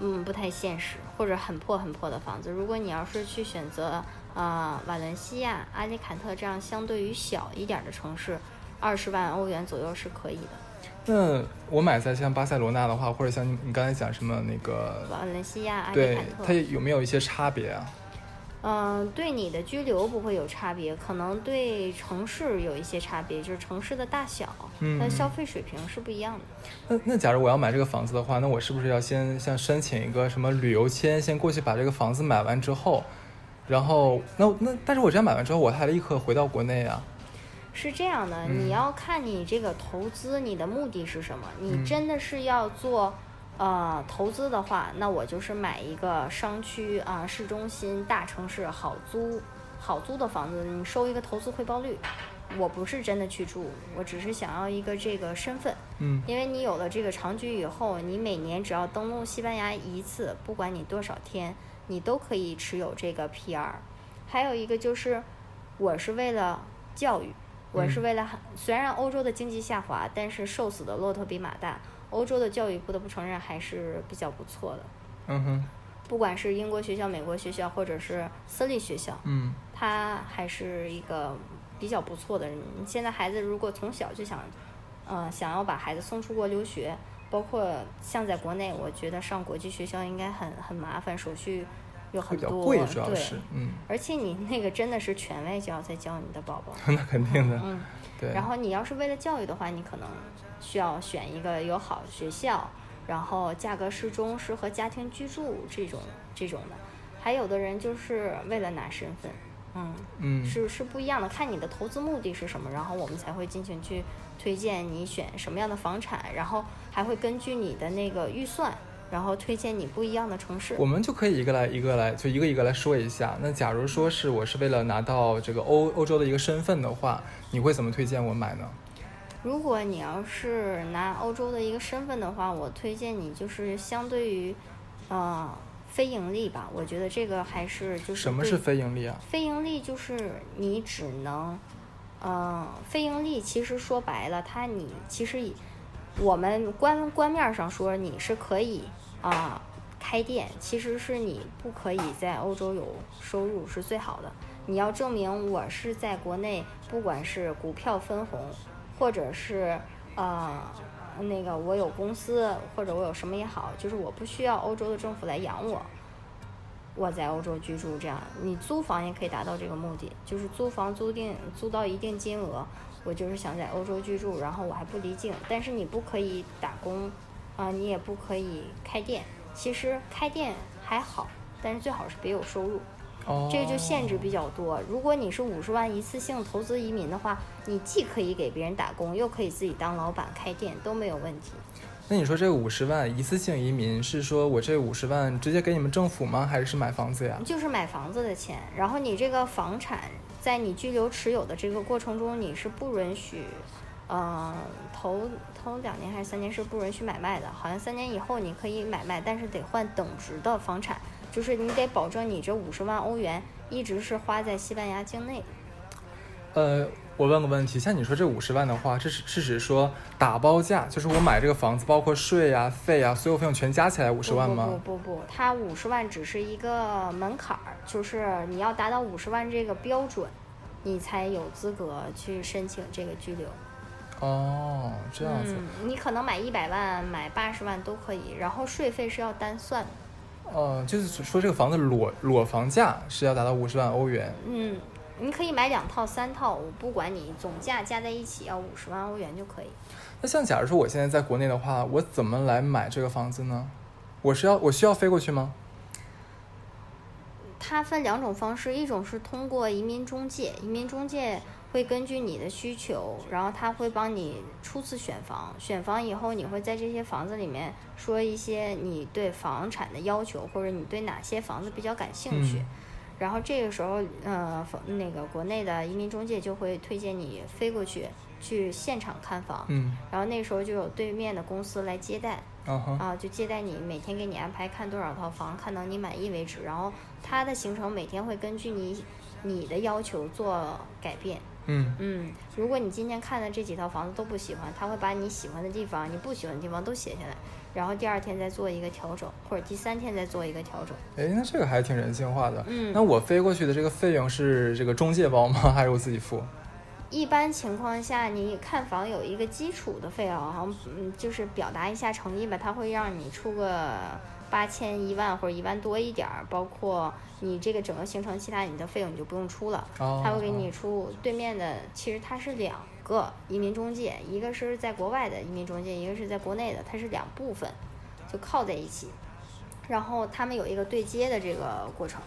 嗯，不太现实，或者很破很破的房子。如果你要是去选择啊瓦伦西亚、阿里坎特这样相对于小一点的城市，二十万欧元左右是可以的。那我买在像巴塞罗那的话，或者像你你刚才讲什么那个瓦伦西亚、阿里坎特，它有没有一些差别啊？嗯，对你的居留不会有差别，可能对城市有一些差别，就是城市的大小，它消费水平是不一样的。那那假如我要买这个房子的话，那我是不是要先像申请一个什么旅游签，先过去把这个房子买完之后，然后那那但是我这样买完之后，我还立刻回到国内啊？是这样的，你要看你这个投资，你的目的是什么？你真的是要做？呃，投资的话，那我就是买一个商区啊，市中心大城市好租、好租的房子，你收一个投资回报率。我不是真的去住，我只是想要一个这个身份。嗯，因为你有了这个长居以后，你每年只要登陆西班牙一次，不管你多少天，你都可以持有这个 PR。还有一个就是，我是为了教育，我是为了、虽然欧洲的经济下滑，但是瘦死的骆驼比马大，欧洲的教育不得不承认还是比较不错的。嗯哼，不管是英国学校、美国学校，或者是私立学校，嗯它还是一个比较不错的。你现在孩子如果从小就想，呃，想要把孩子送出国留学，包括像在国内，我觉得上国际学校应该很很麻烦，手续有会很多，比较贵，主要对。是，嗯，而且你那个真的是权威教在教你的宝宝，那肯定的，嗯。对。然后你要是为了教育的话，你可能需要选一个有好的学校，然后价格适中，适合家庭居住这种这种的。还有的人就是为了拿身份，嗯，嗯，是是不一样的，看你的投资目的是什么，然后我们才会进行去推荐你选什么样的房产，然后还会根据你的那个预算，然后推荐你不一样的城市。我们就可以一个来一个来，就一个一个来说一下。那假如说是我是为了拿到这个欧欧洲的一个身份的话，你会怎么推荐我买呢？如果你要是拿欧洲的一个身份的话，我推荐你就是相对于，呃，非盈利吧。我觉得这个还是就是什么是非盈利啊？非盈利？就是你只能，呃，非盈利其实说白了，它你其实以我们官官面上说你是可以啊、开店，其实是你不可以在欧洲有收入是最好的。你要证明我是在国内，不管是股票分红，或者是呃那个我有公司或者我有什么也好，就是我不需要欧洲的政府来养我，我在欧洲居住，这样你租房也可以达到这个目的，就是租房租定租到一定金额，我就是想在欧洲居住，然后我还不离境，但是你不可以打工，啊、你也不可以开店。其实开店还好，但是最好是别有收入。哦，这个就限制比较多。如果你是五十万一次性投资移民的话，你既可以给别人打工，又可以自己当老板开店，都没有问题。那你说这个五十万一次性移民，是说我这五十万直接给你们政府吗？还是买房子呀？就是买房子的钱，然后你这个房产在你居留持有的这个过程中，你是不允许，呃，头头两年还是三年是不允许买卖的，好像三年以后你可以买卖，但是得换等值的房产，就是你得保证你这五十万欧元一直是花在西班牙境内。呃，我问个问题，像你说这五十万的话，这是是指说打包价，就是我买这个房子，包括税呀、费呀，所有费用全加起来五十万吗？不不不不，它五十万只是一个门槛儿，就是你要达到五十万这个标准，你才有资格去申请这个居留。哦，这样子。嗯，你可能买一百万、买八十万都可以，然后税费是要单算的。哦、就是说这个房子裸裸房价是要达到五十万欧元。嗯，你可以买两套、三套，我不管你总价加在一起要五十万欧元就可以。那像假如说我现在在国内的话，我怎么来买这个房子呢？我是要我需要飞过去吗？它分两种方式，一种是通过移民中介，移民中介会根据你的需求，然后他会帮你初次选房，选房以后你会在这些房子里面说一些你对房产的要求，或者你对哪些房子比较感兴趣。嗯然后这个时候，呃，房那个国内的移民中介就会推荐你飞过去，去现场看房。嗯，然后那时候就有对面的公司来接待，啊，就接待你，每天给你安排看多少套房，看到你满意为止。然后他的行程每天会根据你你的要求做改变。嗯，嗯，如果你今天看的这几套房子都不喜欢，他会把你喜欢的地方、你不喜欢的地方都写下来，然后第二天再做一个调整，或者第三天再做一个调整。哎，那这个还挺人性化的。嗯那我飞过去的这个费用是这个中介包吗？还是我自己付？一般情况下，你看房有一个基础的费用，好像嗯，就是表达一下诚意吧，他会让你出个八千、一万或者一万多一点儿，包括你这个整个行程其他你的费用你就不用出了，哦，他会给你出对面的，其实它是两个移民中介，一个是在国外的移民中介，一个是在国内的，它是两部分，就靠在一起，然后他们有一个对接的这个过程。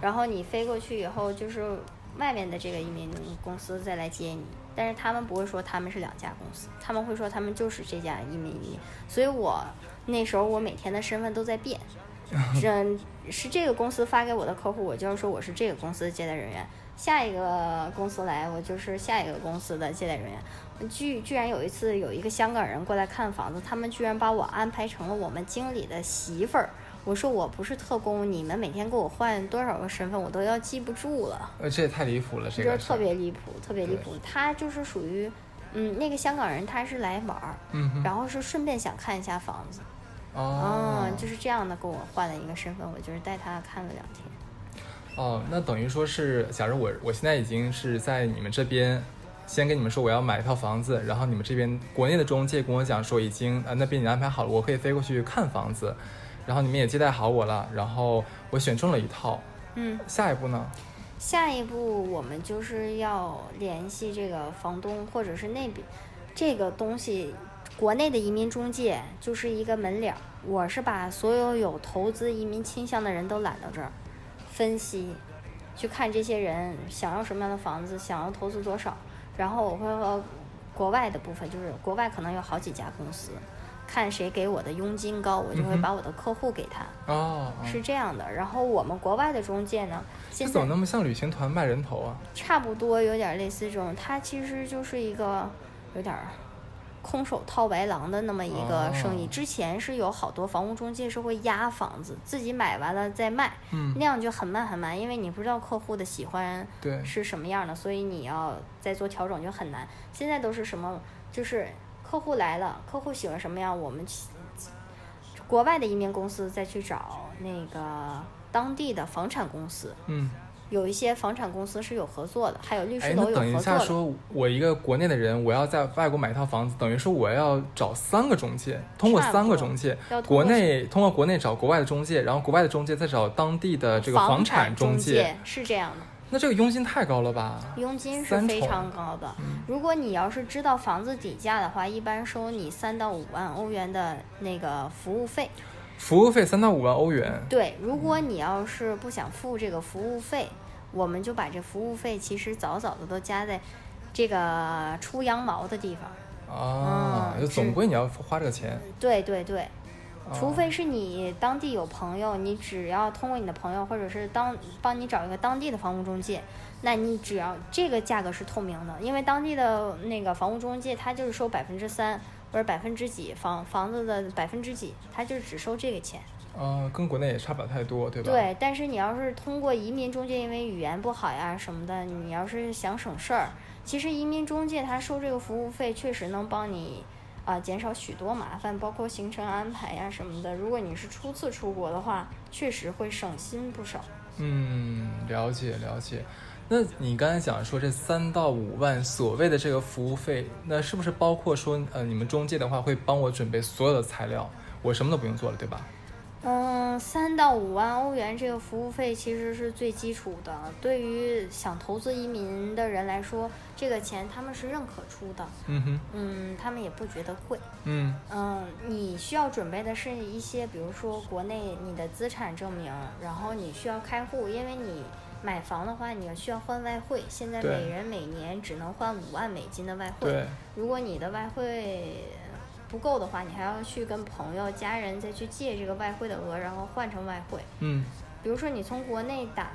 然后你飞过去以后，就是外面的这个移民公司再来接你，但是他们不会说他们是两家公司，他们会说他们就是这家移民移民。所以我那时候我每天的身份都在变，是是这个公司发给我的客户，我就是说我是这个公司的接待人员。下一个公司来，我就是下一个公司的接待人员。居居然有一次有一个香港人过来看房子，他们居然把我安排成了我们经理的媳妇儿我说我不是特工，你们每天给我换多少个身份，我都要记不住了。呃，这也太离谱了，这个就是特别离谱，特别离谱。他就是属于，嗯，那个香港人他是来玩儿，嗯然后是顺便想看一下房子，哦嗯，就是这样的给我换了一个身份，我就是带他看了两天。哦，那等于说是，假如我我现在已经是在你们这边，先跟你们说我要买一套房子，然后你们这边国内的中介跟我讲说已经呃那边已经安排好了，我可以飞过去看房子，然后你们也接待好我了，然后我选中了一套，嗯，下一步呢？下一步我们就是要联系这个房东，或者是那边这个东西，国内的移民中介就是一个门脸儿。我是把所有有投资移民倾向的人都揽到这儿，分析，去看这些人想要什么样的房子，想要投资多少，然后我会和国外的部分，就是国外可能有好几家公司，看谁给我的佣金高，我就会把我的客户给他，哦，哦是这样的。然后我们国外的中介呢，现在这怎么那么像旅行团卖人头啊？差不多有点类似这种，它其实就是一个有点儿空手套白狼的那么一个生意。哦之前是有好多房屋中介是会压房子，自己买完了再卖，嗯那，样就很慢很慢，因为你不知道客户的喜欢对，是什么样的，所以你要再做调整就很难。现在都是什么，就是客户来了，客户喜欢什么样，我们去国外的移民公司再去找那个当地的房产公司。嗯，有一些房产公司是有合作的，还有律哎，师那等一楼有合作的。下说，我一个国内的人，我要在外国买一套房子，等于说我要找三个中介，通过三个中介，通国内通过国内找国外的中介，然后国外的中介再找当地的这个房产中介，是这样的，那这个佣金太高了吧？佣金是非常高的。嗯如果你要是知道房子底价的话，一般收你三到五万欧元的那个服务费。服务费三到五万欧元，对，如果你要是不想付这个服务费，我们就把这服务费其实早早的都加在这个出羊毛的地方。啊，嗯就总归你要花这个钱，对对对，啊。除非是你当地有朋友，你只要通过你的朋友，或者是当帮你找一个当地的房屋中介，那你只要这个价格是透明的，因为当地的那个房屋中介他就是收百分之三或者百分之几房房子的百分之几，他就只收这个钱。啊，跟国内也差不了太多，对吧？，对，但是你要是通过移民中介，因为语言不好呀什么的，你要是想省事儿，其实移民中介他收这个服务费确实能帮你啊、减少许多麻烦，包括行程安排呀什么的。如果你是初次出国的话，确实会省心不少。嗯，了解了解。那你刚才讲说这三到五万所谓的这个服务费，那是不是包括说，呃，你们中介的话会帮我准备所有的材料，我什么都不用做了，对吧？嗯，三到五万欧元这个服务费其实是最基础的，对于想投资移民的人来说，这个钱他们是认可出的，嗯哼，嗯，他们也不觉得贵。嗯。嗯，你需要准备的是一些，比如说国内你的资产证明，然后你需要开户，因为你买房的话，你要需要换外汇，现在每人每年只能换五万美金的外汇。对，如果你的外汇不够的话，你还要去跟朋友、家人再去借这个外汇的额，然后换成外汇。嗯比如说你从国内打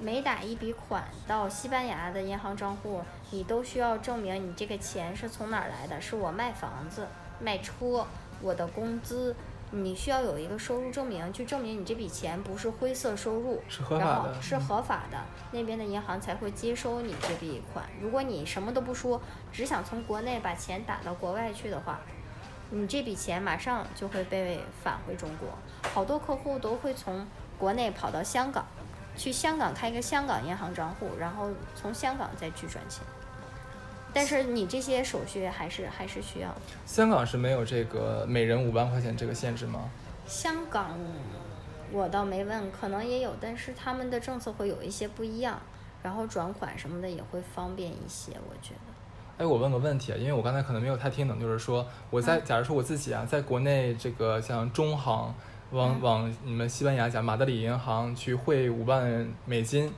每打一笔款到西班牙的银行账户，你都需要证明你这个钱是从哪儿来的，是我卖房子、卖车、我的工资，你需要有一个收入证明，去证明你这笔钱不是灰色收入，是合法然后的是合法的，那边的银行才会接收你这笔款。如果你什么都不说，只想从国内把钱打到国外去的话，你这笔钱马上就会被返回中国。好多客户都会从国内跑到香港，去香港开一个香港银行账户，然后从香港再去转钱。但是你这些手续还是还是需要。香港是没有这个每人五万块钱这个限制吗？香港我倒没问，可能也有，但是他们的政策会有一些不一样，然后转款什么的也会方便一些，我觉得。哎，我问个问题啊，因为我刚才可能没有太听懂，就是说我在，假如说我自己啊，在国内这个像中行往嗯往你们西班牙讲马德里银行去汇五万美金，嗯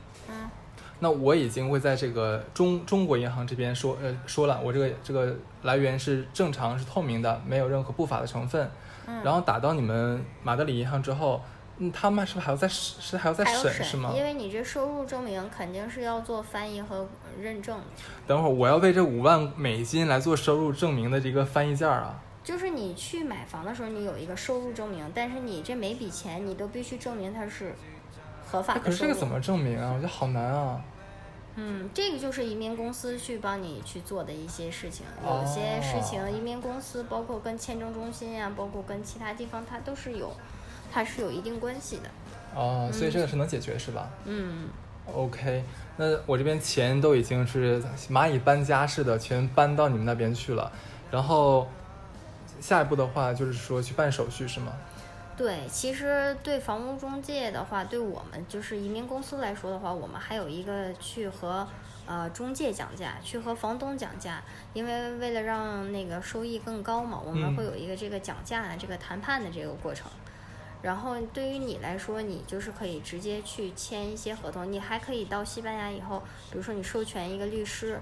那我已经会在这个中中国银行这边说呃说了，我这个这个来源是正常是透明的，没有任何不法的成分。嗯，然后打到你们马德里银行之后，嗯，他们是不是还要再审是还要再审是吗？因为你这收入证明肯定是要做翻译和认证的。等会儿我要为这五万美金来做收入证明的这个翻译件儿啊。就是你去买房的时候，你有一个收入证明，但是你这每笔钱你都必须证明它是合法哎可是。这个怎么证明啊？我觉得好难啊。嗯，这个就是移民公司去帮你去做的一些事情。哦有些事情，移民公司包括跟签证中心呀、包括跟其他地方，它都是有，它是有一定关系的。哦，所以这个是能解决是吧嗯，？OK，那我这边钱都已经是蚂蚁搬家似的全搬到你们那边去了，然后下一步的话就是说去办手续是吗？对，其实对房屋中介的话，对我们就是移民公司来说的话，我们还有一个去和呃中介讲价，去和房东讲价，因为为了让那个收益更高嘛，我们嗯会有一个这个讲价、这个谈判的这个过程。然后对于你来说，你就是可以直接去签一些合同，你还可以到西班牙以后，比如说你授权一个律师，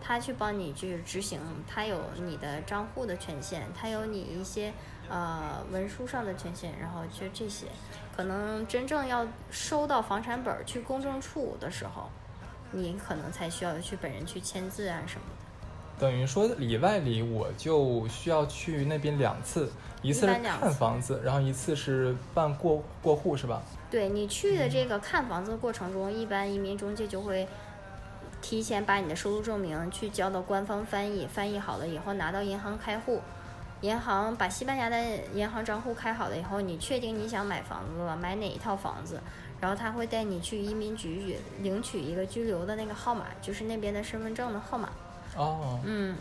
他去帮你去执行，他有你的账户的权限，他有你一些呃文书上的权限，然后就这些，可能真正要收到房产本儿去公证处的时候，你可能才需要去本人去签字啊什么的。等于说里外里我就需要去那边两次，一次是看房子，然后一次是办过过户是吧？对你去的这个看房子的过程中，一般移民中介就会提前把你的收入证明去交到官方翻译，翻译好了以后拿到银行开户，银行把西班牙的银行账户开好了以后，你确定你想买房子了，买哪一套房子，然后他会带你去移民局去领取一个居留的那个号码，就是那边的身份证的号码。哦，嗯，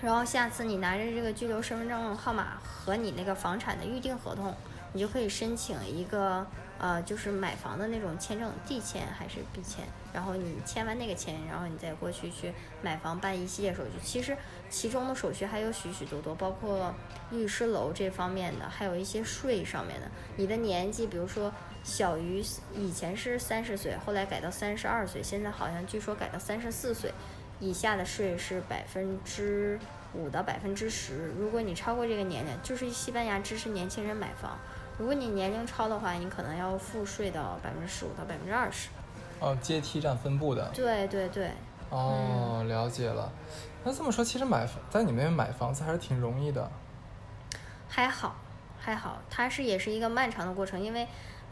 然后下次你拿着这个居留身份证号码和你那个房产的预定合同，你就可以申请一个呃，就是买房的那种签证，D 签还是 B 签。然后你签完那个签，然后你再过去去买房办一系列手续。其实其中的手续还有许许多多，包括律师楼这方面的，还有一些税上面的。你的年纪，比如说小于以前是三十岁，后来改到三十二岁，现在好像据说改到三十四岁。以下的税是百分之五到百分之十。如果你超过这个年龄，就是西班牙支持年轻人买房。如果你年龄超的话，你可能要付税到百分之十五到百分之二十。哦，阶梯这样分布的。对对对，哦，了解了。那这么说，其实买房在你们那边买房子还是挺容易的。还好还好，它是也是一个漫长的过程，因为。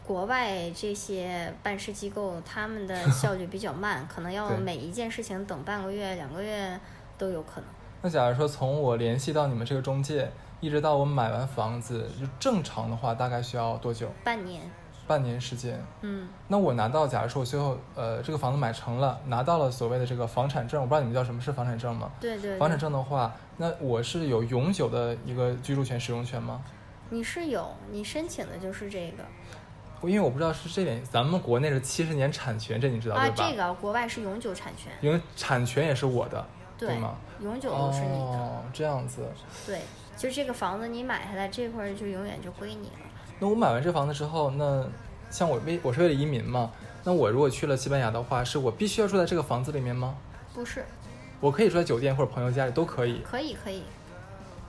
国外这些办事机构，他们的效率比较慢，可能要每一件事情等半个月、两个月都有可能。那假如说从我联系到你们这个中介，一直到我买完房子，就正常的话，大概需要多久？半年，半年时间。嗯，那我拿到，假如说我最后呃这个房子买成了，拿到了所谓的这个房产证，我不知道你们叫什么是房产证吗？对对对。房产证的话，那我是有永久的一个居住权、使用权吗？你是有，你申请的就是这个因为我不知道是这点，咱们国内是七十年产权，这你知道啊，对吧？这个国外是永久产权，因为产权也是我的，对吗？永久都是你的，哦，这样子。对，就这个房子你买下来这块儿就永远就归你了。那我买完这房子之后，那像我为我是为了移民嘛，那我如果去了西班牙的话，是我必须要住在这个房子里面吗？不是，我可以住在酒店或者朋友家里都可以。可以可以，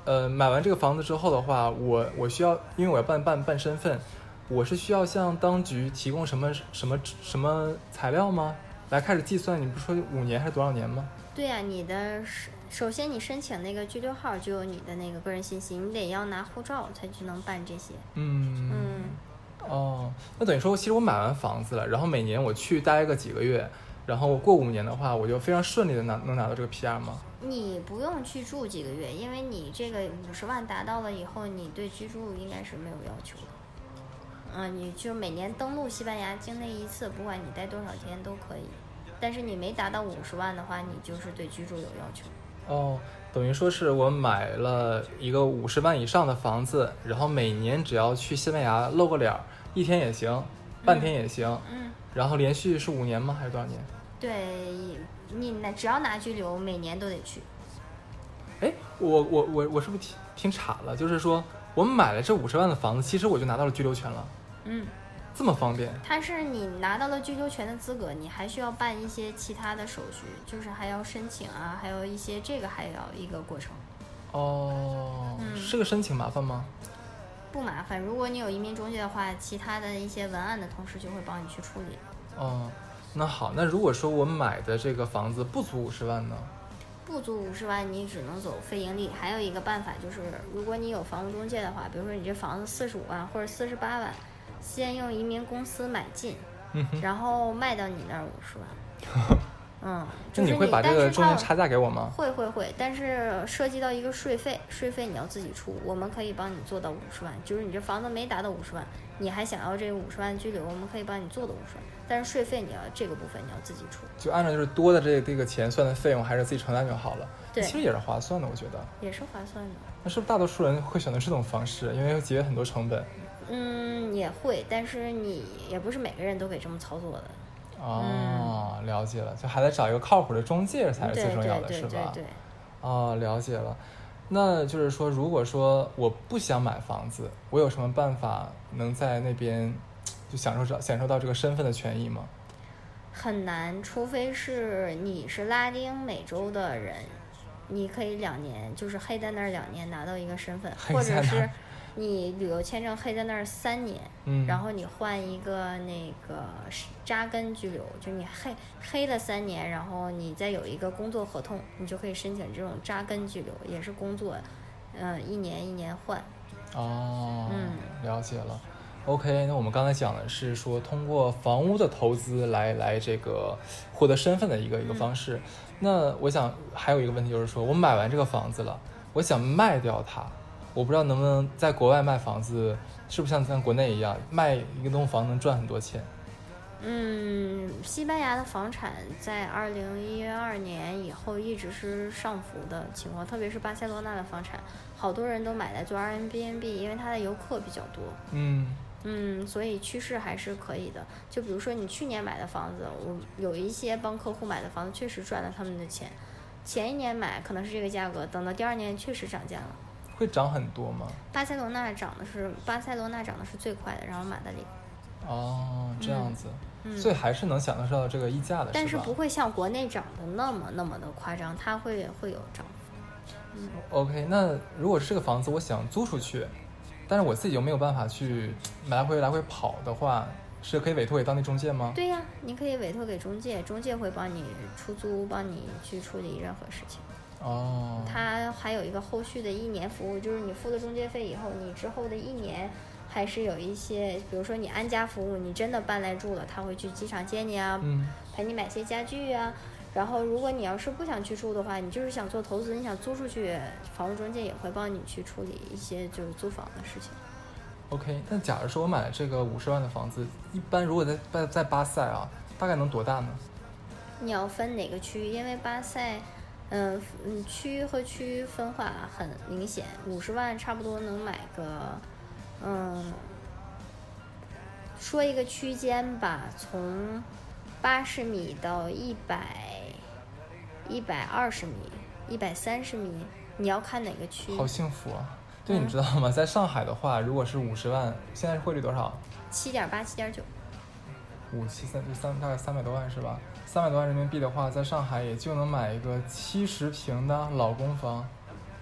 呃，买完这个房子之后的话，我我需要，因为我要办办办身份，我是需要向当局提供什么什么什么材料吗？来开始计算，你不说五年还是多少年吗？对呀、你的是首先你申请那个居留号就有你的那个个人信息，你得要拿护照才去能办这些。嗯嗯，哦，那等于说，其实我买完房子了，然后每年我去待个几个月，然后过五年的话，我就非常顺利的拿能拿到这个 PR 吗？你不用去住几个月，因为你这个五十万达到了以后，你对居住应该是没有要求的。嗯，你就每年登陆西班牙境内一次，不管你待多少天都可以。但是你没达到五十万的话，你就是对居住有要求。哦，等于说是我买了一个五十万以上的房子，然后每年只要去西班牙露个脸儿，一天也行，半天也行，嗯，然后连续是五年吗？还是多少年？对，你拿只要拿居留，每年都得去。哎，我我我我是不是听听岔了？就是说我买了这五十万的房子，其实我就拿到了居留权了，嗯，这么方便？它是你拿到了居留权的资格，你还需要办一些其他的手续，就是还要申请啊，还有一些这个还要一个过程。哦，嗯是个申请麻烦吗？不麻烦，如果你有移民中介的话，其他的一些文案的同事就会帮你去处理。哦，那好，那如果说我买的这个房子不足五十万呢？不足五十万，你只能走非盈利。还有一个办法就是，如果你有房屋中介的话，比如说你这房子四十五万或者四十八万，先用移民公司买进，嗯，然后卖到你那儿五十万。嗯，就是你会把这个中间差价给我吗？会会会，但是涉及到一个税费，税费你要自己出，我们可以帮你做到五十万，就是你这房子没达到五十万，你还想要这五十万居留，我们可以帮你做到五十万，但是税费你要这个部分你要自己出，就按照就是多的这个这个钱算的费用，还是自己承担就好了。对其实也是划算的，我觉得。也是划算的。那是不是大多数人会选择这种方式？因为会节约很多成本。嗯，也会，但是你也不是每个人都可以这么操作的。哦，了解了，就还得找一个靠谱的中介才是最重要的，是吧？对对对，哦，了解了。那就是说，如果说我不想买房子，我有什么办法能在那边就享受到享受到这个身份的权益吗？很难，除非是你是拉丁美洲的人，你可以两年，就是黑在那儿两年拿到一个身份，黑或者是你旅游签证黑在那儿三年，嗯，然后你换一个那个是扎根居留，就你黑黑了三年，然后你再有一个工作合同，你就可以申请这种扎根居留，也是工作，嗯、一年一年换。哦，嗯了解了。OK，那我们刚才讲的是说通过房屋的投资来来这个获得身份的一个一个方式。那我想还有一个问题就是说，我买完这个房子了，我想卖掉它，我不知道能不能在国外卖房子，是不是像像国内一样卖一栋房能赚很多钱？嗯，西班牙的房产在二零一二年以后一直是上浮的情况，特别是巴塞罗那的房产，好多人都买来做 Airbnb，因为它的游客比较多。嗯嗯，所以趋势还是可以的。就比如说你去年买的房子，我有一些帮客户买的房子确实赚了他们的钱。前一年买可能是这个价格，等到第二年确实涨价了。会涨很多吗？巴塞罗那涨的是巴塞罗那涨的是最快的，然后马德里，哦，这样子，嗯所以还是能享受到这个溢价的，但是不会像国内涨的那么那么的夸张，它会会有涨幅。嗯 OK，那如果是这个房子，我想租出去，但是我自己又没有办法去来回来回跑的话，是可以委托给当地中介吗？对呀，你可以委托给中介，中介会帮你出租，帮你去处理任何事情。哦，它还有一个后续的一年服务，就是你付了中介费以后，你之后的一年还是有一些，比如说你安家服务，你真的搬来住了，他会去机场接你啊，嗯，陪你买些家具啊。然后，如果你要是不想去住的话，你就是想做投资，你想租出去，房屋中介也会帮你去处理一些就是租房的事情。OK，那假如说我买了这个五十万的房子，一般如果在在在巴塞啊，大概能多大呢？你要分哪个区域，因为巴塞，嗯嗯，区和区分化很明显，五十万差不多能买个，嗯，说一个区间吧，从八十米到一百一百二十米，一百三十米，你要看哪个区？好幸福啊！对，你嗯知道吗？在上海的话，如果是五十万，现在汇率多少？七点八、七点九。五七三就三大概三百多万是吧？三百多万人民币的话，在上海也就能买一个七十平的老公房，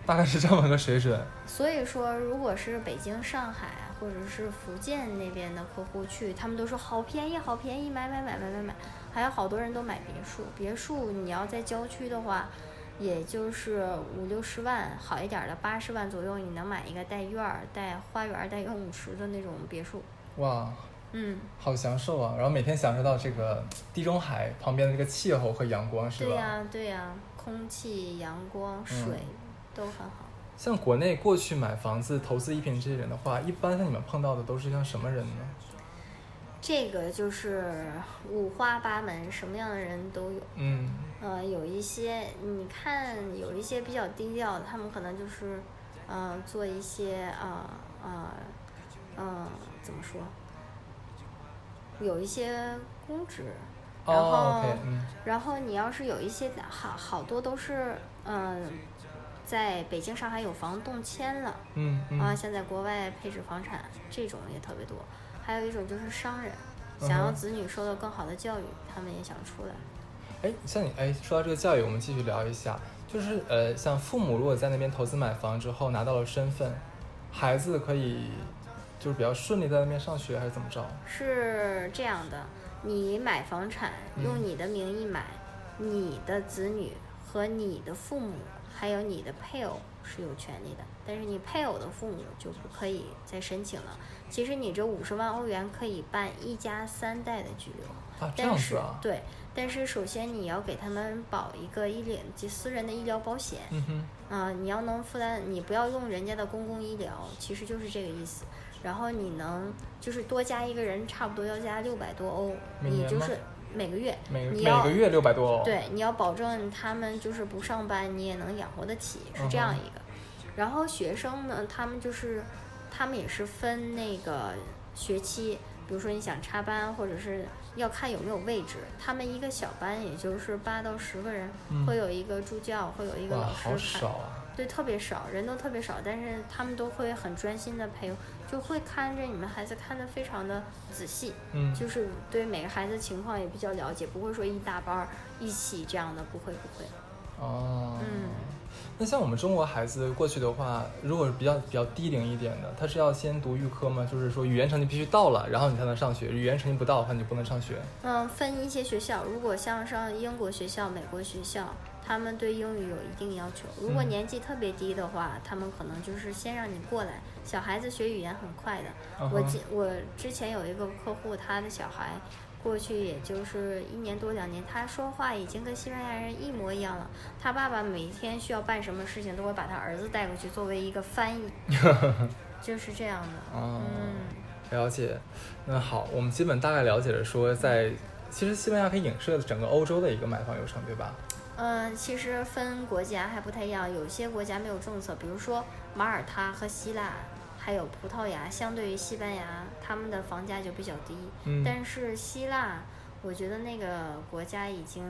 大概是这么个水准。所以说，如果是北京、上海或者是福建那边的客户去，他们都说好便宜，好便宜，买买买买买买。还有好多人都买别墅，别墅你要在郊区的话，也就是五六十万，好一点的八十万左右，你能买一个带院儿、带花园儿、带游泳池的那种别墅。哇，嗯，好享受啊！然后每天享受到这个地中海旁边的这个气候和阳光，是吧？对呀、对呀、空气、阳光、水、嗯都很好。像国内过去买房子、投资一品这些人的话，一般像你们碰到的都是像什么人呢？这个就是五花八门，什么样的人都有。嗯呃，有一些你看，有一些比较低调的，他们可能就是，呃，做一些啊啊，嗯、怎么说？有一些公职，然后、然后你要是有一些好好多都是嗯、在北京、上海有房动迁了。嗯嗯啊，像在国外配置房产这种也特别多，还有一种就是商人，嗯想要子女受到更好的教育，他们也想出来。哎，像你哎，说到这个教育，我们继续聊一下，就是呃，像父母如果在那边投资买房之后拿到了身份，孩子可以就是比较顺利在那边上学，还是怎么着？是这样的，你买房产嗯用你的名义买，你的子女和你的父母还有你的配偶是有权利的，但是你配偶的父母就不可以再申请了。其实你这五十万欧元可以办一家三代的居留。啊，这样但是子啊，对，但是首先你要给他们保一个医疗及私人的医疗保险，嗯哼，啊、你要能负担，你不要用人家的公共医疗，其实就是这个意思。然后你能就是多加一个人，差不多要加六百多欧，你就是每个月，每个你要每个月六百多欧，，对，你要保证他们就是不上班，你也能养活得起，是这嗯样一个。然后学生呢，他们就是他们也是分那个学期，比如说你想插班，或者是要看有没有位置。他们一个小班也就是八到十个人，嗯会有一个助教，会有一个，老师好看。少啊，对，特别少，人都特别少，但是他们都会很专心的陪，就会看着你们孩子看得非常的仔细，嗯，就是对每个孩子情况也比较了解，不会说一大班儿一起这样的，不会不会。哦，嗯，那像我们中国孩子过去的话，如果是比较比较低龄一点的，他是要先读预科吗？就是说语言成绩必须到了，然后你才能上学，语言成绩不到的话，你就不能上学。嗯，分一些学校，如果像上英国学校、美国学校，他们对英语有一定要求。如果嗯年纪特别低的话，他们可能就是先让你过来。小孩子学语言很快的。我记我之前有一个客户，他的小孩过去也就是一年多两年，他说话已经跟西班牙人一模一样了。他爸爸每天需要办什么事情，都会把他儿子带过去作为一个翻译，就是这样的。哦嗯，了解。那好，我们基本大概了解了说在，其实西班牙可以影射整个欧洲的一个买房流程，对吧？嗯，其实分国家还不太一样，有些国家没有政策，比如说马耳他和希腊，还有葡萄牙，相对于西班牙，他们的房价就比较低。嗯但是希腊，我觉得那个国家已经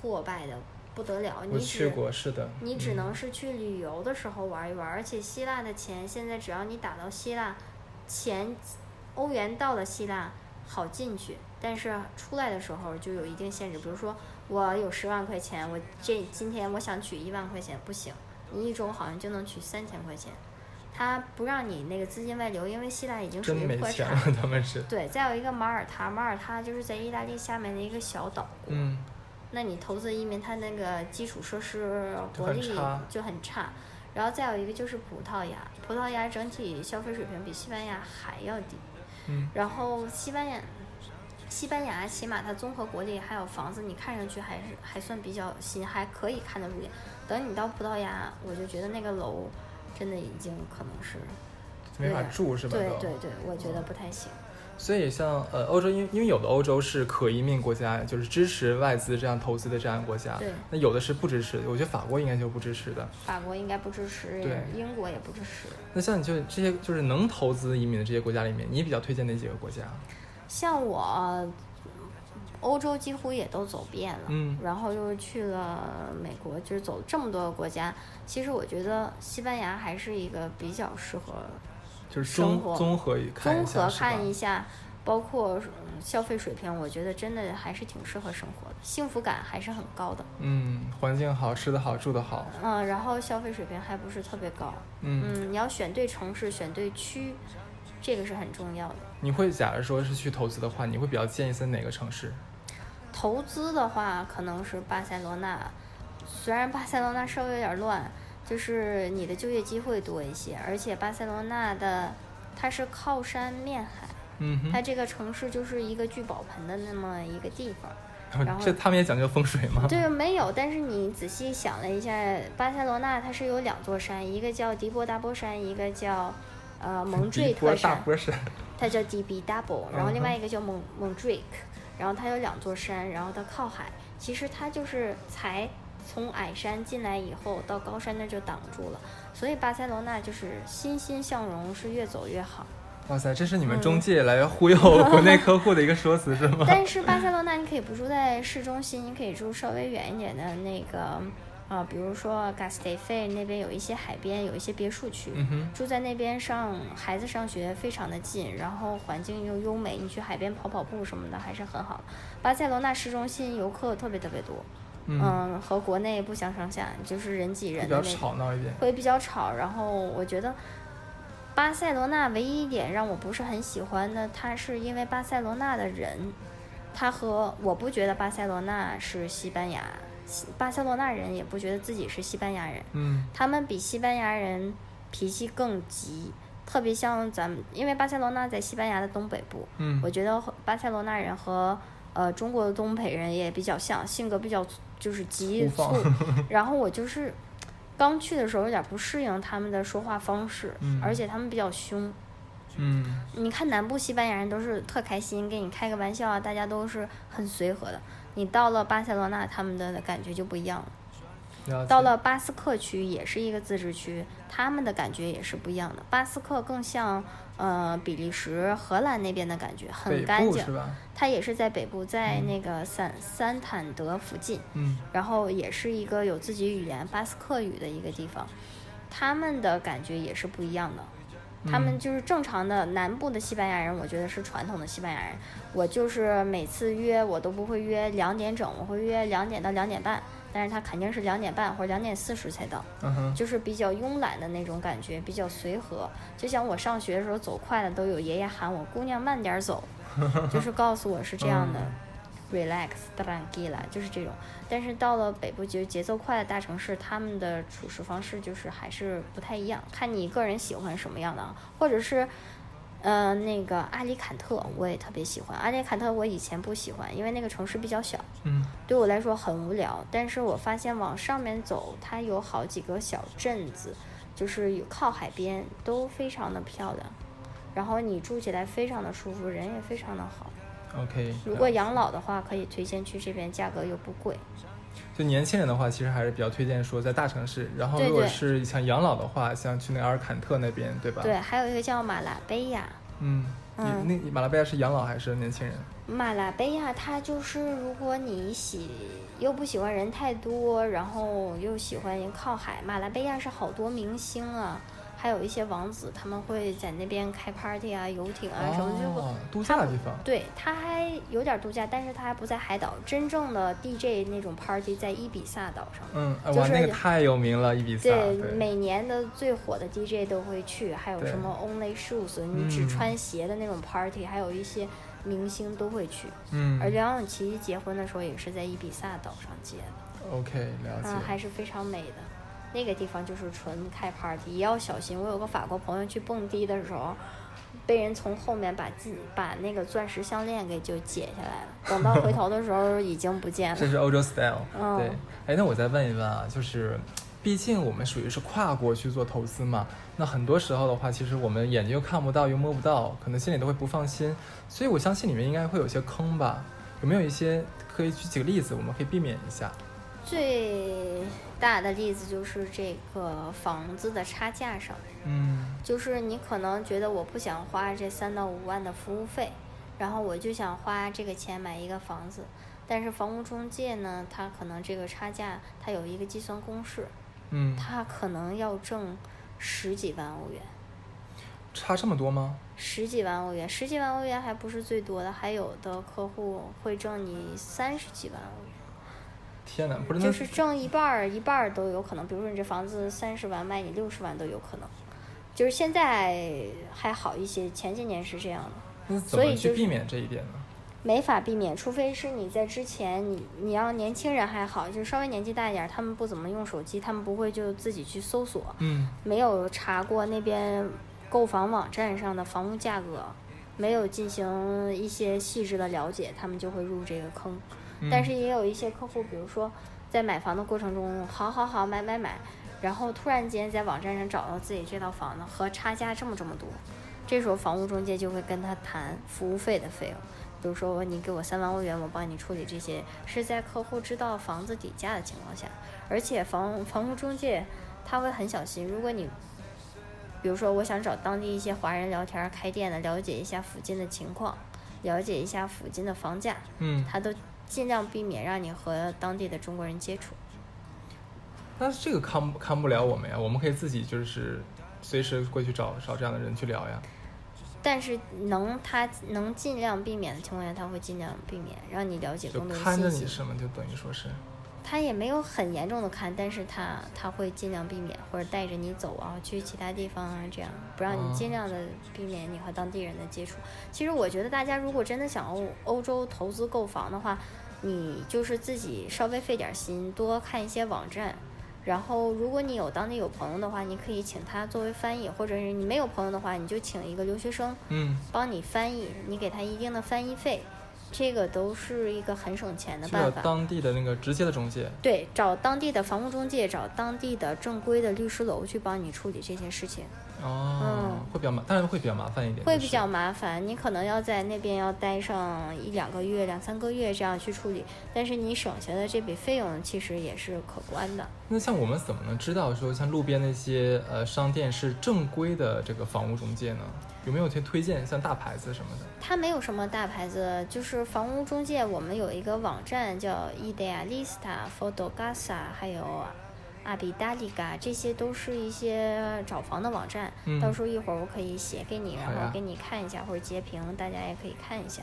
破败的不得了，你我去只过，是的。你只嗯能是去旅游的时候玩一玩，而且希腊的钱现在只要你打到希腊，钱欧元到了希腊好进去，但是出来的时候就有一定限制，比如说我有十万块钱，我这今天我想取一万块钱不行，你一周好像就能取三千块钱，他不让你那个资金外流，因为希腊已经属于破产。了，他们是。对，再有一个马耳他，马耳他就是在意大利下面的一个小岛国。嗯，那你投资移民，它那个基础设施就国力就很差。然后再有一个就是葡萄牙，葡萄牙整体消费水平比西班牙还要低。嗯然后西班牙，西班牙起码它综合国力还有房子，你看上去还是还算比较新，还可以看得入眼。等你到葡萄牙，我就觉得那个楼真的已经可能是没法住是吧？对对对，我觉得不太行。所以像呃欧洲，因为因为有的欧洲是可移民国家，就是支持外资这样投资的这样的国家，对那有的是不支持的。我觉得法国应该就不支持的。法国应该不支持对，英国也不支持。那像你就这些就是能投资移民的这些国家里面，你比较推荐哪几个国家？像我，欧洲几乎也都走遍了，嗯然后又去了美国，就是走了这么多个国家。其实我觉得西班牙还是一个比较适合就是生活综综合看综合看一下，包括嗯消费水平，我觉得真的还是挺适合生活的，幸福感还是很高的。嗯，环境好，吃的好，住的好，嗯，然后消费水平还不是特别高。嗯，嗯，你要选对城市，选对区，这个是很重要的。你会假如说是去投资的话，你会比较建议在哪个城市？投资的话，可能是巴塞罗那。虽然巴塞罗那稍微有点乱，就是你的就业机会多一些，而且巴塞罗那的它是靠山面海，嗯它，这个城市就是一个聚宝盆的那么一个地方。然后这他们也讲究风水吗？对，没有，但是你仔细想了一下，巴塞罗那它是有两座山，一个叫迪波达波山，一个叫呃蒙迪波大坠特山。它叫 DB Double，然后另外一个叫蒙蒙 Drake，然后它有两座山，然后它靠海。其实它就是才从矮山进来以后，到高山那就挡住了，所以巴塞罗那就是欣欣向荣，是越走越好。哇塞，这是你们嗯中介来忽悠 国内客户的一个说辞是吗？但是巴塞罗那你可以不住在市中心，你可以住稍微远一点的那个，啊、比如说 g a s t e f e 那边有一些海边，有一些别墅区。嗯，住在那边上孩子上学非常的近，然后环境又优美，你去海边跑跑步什么的还是很好。巴塞罗那市中心游客特别特别多，嗯，嗯，和国内不相上下，就是人挤比较人的那种，吵闹一点。会比较吵。然后我觉得巴塞罗那唯一一点让我不是很喜欢的，它是因为巴塞罗那的人，他和我不觉得巴塞罗那是西班牙巴塞罗那人也不觉得自己是西班牙人，嗯他们比西班牙人脾气更急，特别像咱们，因为巴塞罗那在西班牙的东北部，嗯我觉得巴塞罗那人和呃中国的东北人也比较像，性格比较就是急促放。然后我就是刚去的时候有点不适应他们的说话方式，嗯而且他们比较凶。嗯你看南部西班牙人都是特开心，跟你开个玩笑啊，大家都是很随和的。你到了巴塞罗那，他们的感觉就不一样了。了到了巴斯克区，也是一个自治区，他们的感觉也是不一样的。巴斯克更像呃比利时、荷兰那边的感觉，很干净？它也是在北部，在那个三三坦德附近，嗯然后也是一个有自己语言巴斯克语的一个地方，他们的感觉也是不一样的。他们嗯就是正常的南部的西班牙人，我觉得是传统的西班牙人。我就是每次约我都不会约两点整，我会约两点到两点半，但是他肯定是两点半或者两点四十才到，就是比较慵懒的那种感觉，比较随和。就像我上学的时候走快了，都有爷爷喊我姑娘慢点走，就是告诉我是这样的。Relax tranquila 就是这种，但是到了北部就是节奏快的大城市，他们的处事方式就是还是不太一样，看你个人喜欢什么样的啊，或者是，呃，那个阿里坎特我也特别喜欢，阿里坎特我以前不喜欢，因为那个城市比较小，嗯。对我来说很无聊，但是我发现往上面走，它有好几个小镇子，就是有靠海边，都非常的漂亮，然后你住起来非常的舒服，人也非常的好。，OK。如果养老的话，可以推荐去这边，价格又不贵。就年轻人的话，其实还是比较推荐说在大城市。然后如果是想养老的话，像去那阿尔坎特那边，对吧？。对，还有一个叫马拉贝亚，嗯，嗯你那马拉贝亚是养老还是年轻人？马拉贝亚它就是如果你喜又不喜欢人太多，然后又喜欢靠海，马拉贝亚是好多明星啊，还有一些王子，他们会在那边开 party 啊、游艇啊什么，就哦，度假的地方。对，它还有点度假，但是它还不在海岛。真正的 DJ 那种 party 在伊比萨岛上。嗯，就是那个太有名了，伊比萨。对，对，每年的最火的 DJ 都会去，还有什么 Only Shoes，你只嗯穿鞋的那种 party，、还有一些明星都会去。嗯而梁咏琪结婚的时候也是在伊比萨岛上结的，，OK，了解。嗯，还是非常美的。那个地方就是纯开 party，也要小心。我有个法国朋友去蹦迪的时候，被人从后面把自把那个钻石项链给就解下来了，等到回头的时候 已经不见了。这是欧洲 style。嗯对，哎，那我再问一问啊，就是，毕竟我们属于是跨国去做投资嘛，那很多时候的话，其实我们眼睛又看不到又摸不到，可能心里都会不放心，所以我相信里面应该会有些坑吧？有没有一些可以举几个例子，我们可以避免一下？最大的例子就是这个房子的差价上，嗯。就是你可能觉得我不想花这三到五万的服务费，然后我就想花这个钱买一个房子，但是房屋中介呢，他可能这个差价他有一个计算公式，嗯，他可能要挣十几万欧元，差这么多吗？十几万欧元，十几万欧元还不是最多的，还有的客户会挣你三十几万欧元。天哪，不是那就是挣一半儿，一半儿都有可能。比如说你这房子三十万卖你六十万都有可能，就是现在还好一些，前些年是这样的，那怎所以就是么去避免这一点呢？没法避免，除非是你在之前你你要年轻人还好，就稍微年纪大一点儿，他们不怎么用手机，他们不会就自己去搜索，嗯没有查过那边购房网站上的房屋价格，没有进行一些细致的了解，他们就会入这个坑。嗯。但是也有一些客户，比如说在买房的过程中，好好好买买买，然后突然间在网站上找到自己这套房子和差价这么这么多，这时候房屋中介就会跟他谈服务费的费用，比如说你给我三万欧元，我帮你处理这些，是在客户知道房子底价的情况下，而且房房屋中介他会很小心，如果你比如说我想找当地一些华人聊天开店的，了解一下附近的情况，了解一下附近的房价，嗯，他都尽量避免让你和当地的中国人接触。但是这个看不看不了我们呀，我们可以自己就是随时过去找找这样的人去聊呀。但是能他能尽量避免的情况下，他会尽量避免，让你了解就更多的看着信息。你什么，就等于说是，他也没有很严重的看，但是他他会尽量避免，或者带着你走啊，去其他地方啊，这样不让哦你尽量的避免你和当地人的接触。其实我觉得大家如果真的想欧欧洲投资购房的话，你就是自己稍微费点心，多看一些网站。然后，如果你有当地有朋友的话，你可以请他作为翻译，或者是你没有朋友的话，你就请一个留学生，嗯，帮你翻译，你给他一定的翻译费，这个都是一个很省钱的办法。当地的那个直接的中介。对，找当地的房屋中介，找当地的正规的律师楼去帮你处理这些事情，哦，会比较麻，当然会比较麻烦一点，会比较麻烦。你可能要在那边要待上一两个月、两三个月这样去处理，但是你省下的这笔费用其实也是可观的。那像我们怎么能知道说像路边那些呃商店是正规的这个房屋中介呢？有没有一些推荐，像大牌子什么的？它没有什么大牌子，就是房屋中介，我们有一个网站叫 Idealista、Fotogasa，还有阿比达利嘎，这些都是一些找房的网站。嗯到时候一会儿我可以写给你，然后给你看一下或者截屏，大家也可以看一下。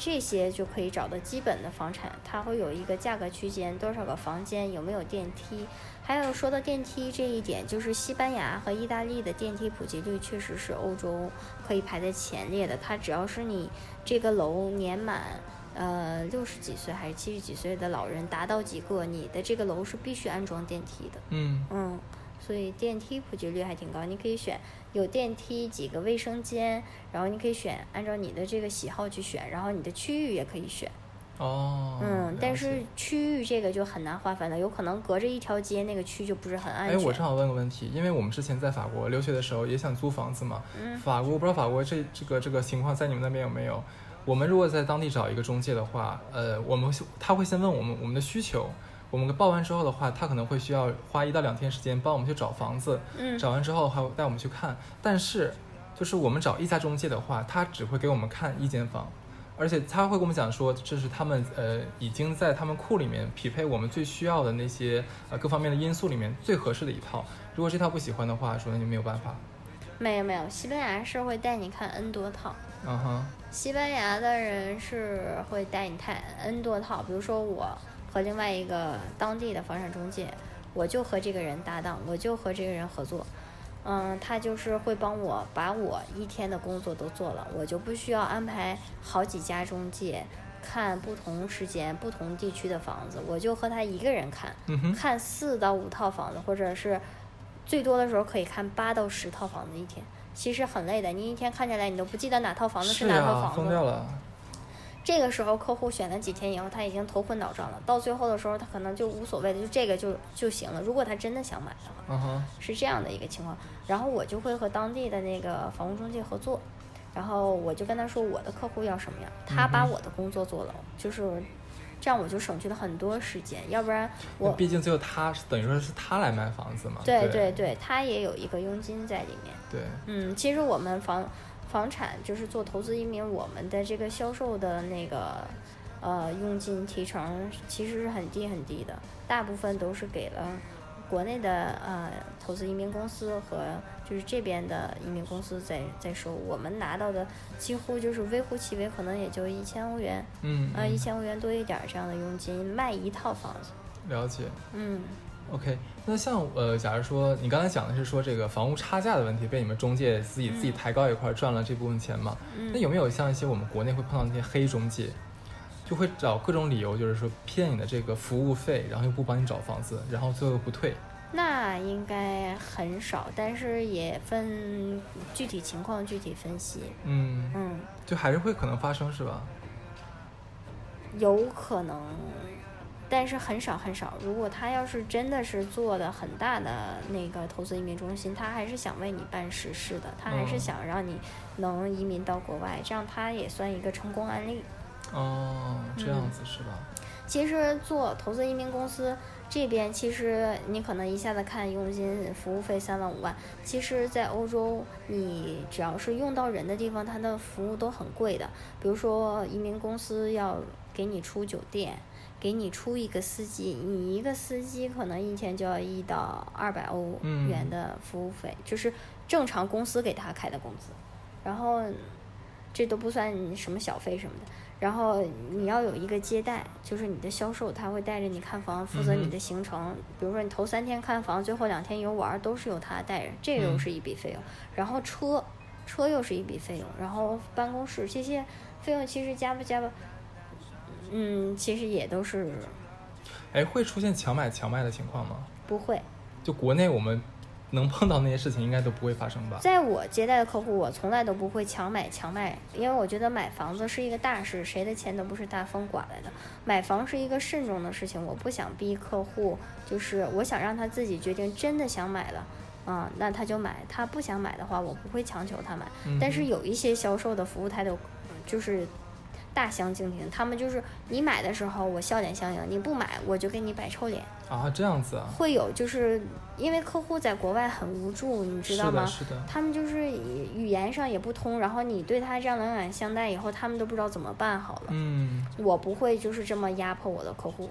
这些就可以找到基本的房产，它会有一个价格区间，多少个房间，有没有电梯。还有说到电梯这一点，就是西班牙和意大利的电梯普及率确实是欧洲可以排在前列的。它只要是你这个楼年满，呃六十几岁还是七十几岁的老人达到几个，你的这个楼是必须安装电梯的。嗯，嗯，所以电梯普及率还挺高。你可以选有电梯几个卫生间，然后你可以选按照你的这个喜好去选，然后你的区域也可以选。哦，嗯，但是区域这个就很难划分了，有可能隔着一条街那个区就不是很安哎，全。我正好问个问题，因为我们之前在法国留学的时候也想租房子嘛。嗯法国我不知道法国这这个这个情况在你们那边有没有？我们如果在当地找一个中介的话，呃，我们他会先问我们我们的需求，我们报完之后的话，他可能会需要花一到两天时间帮我们去找房子，嗯找完之后还会带我们去看。但是就是我们找一家中介的话，他只会给我们看一间房。而且他会跟我们讲说，这是他们呃已经在他们库里面匹配我们最需要的那些呃各方面的因素里面最合适的一套。如果这套不喜欢的话，说那就没有办法。没有没有，西班牙是会带你看 N 多套。嗯哼，西班牙的人是会带你看 N 多套，比如说我和另外一个当地的房产中介，我就和这个人搭档，我就和这个人合作。嗯，他就是会帮我把我一天的工作都做了，我就不需要安排好几家中介看不同时间、不同地区的房子，我就和他一个人看，嗯，看四到五套房子，或者是最多的时候可以看八到十套房子一天。其实很累的，你一天看下来，你都不记得哪套房子是，哪套房子。疯掉了。这个时候客户选了几天以后，他已经头昏脑胀了，到最后的时候他可能就无所谓的，就这个就就行了。如果他真的想买的话，是这样的一个情况。然后我就会和当地的那个房屋中介合作，然后我就跟他说我的客户要什么样，他把我的工作做了，就是这样我就省去了很多时间，要不然我毕竟最后他等于说是他来买房子嘛。对对对对，他也有一个佣金在里面。对嗯，其实我们房房产就是做投资移民，我们的这个销售的那个呃佣金提成其实是很低很低的，大部分都是给了国内的呃投资移民公司和就是这边的移民公司在在收，我们拿到的几乎就是微乎其微，可能也就一千欧元嗯，啊，一嗯千欧元多一点儿这样的佣金卖一套房子。了解。嗯 OK，那像呃，假如说你刚才讲的是说这个房屋差价的问题被你们中介自己、自己抬高一块儿赚了这部分钱嘛？嗯那有没有像一些我们国内会碰到那些黑中介，就会找各种理由，就是说骗你的这个服务费，然后又不帮你找房子，然后最后又不退？那应该很少，但是也分具体情况具体分析。嗯，嗯，就还是会可能发生是吧？有可能，但是很少很少。如果他要是真的是做的很大的那个投资移民中心，他还是想为你办实事的，他还是嗯想让你能移民到国外，这样他也算一个成功案例。哦，这样嗯子是吧？其实做投资移民公司这边，其实你可能一下子看佣金、服务费三万五万，其实，在欧洲，你只要是用到人的地方，它的服务都很贵的。比如说，移民公司要给你出酒店，给你出一个司机，你一个司机可能一天就要一到二百欧嗯元的服务费，就是正常公司给他开的工资，然后这都不算什么小费什么的。然后你要有一个接待，就是你的销售，他会带着你看房，负责你的行程。比如说你头三天看房，最后两天游玩，都是由他带着，这又嗯是一笔费用。然后车，车又是一笔费用。然后办公室这些费用其实加不加吧，嗯，其实也都是哎，会出现强买强卖的情况吗？不会。就国内我们能碰到那些事情，应该都不会发生吧？在我接待的客户，我从来都不会强买强卖，因为我觉得买房子是一个大事，谁的钱都不是大风刮来的。买房是一个慎重的事情，我不想逼客户，就是我想让他自己决定，真的想买了，啊、那他就买；他不想买的话，我不会强求他买。但是有一些销售的服务态度，就是大相径庭，他们就是你买的时候我笑脸相迎，你不买我就给你摆臭脸。啊，这样子啊，会有，就是因为客户在国外很无助，你知道吗？是的，是的。他们就是语言上也不通，然后你对他这样冷眼相待以后，他们都不知道怎么办好了。嗯，我不会就是这么压迫我的客户，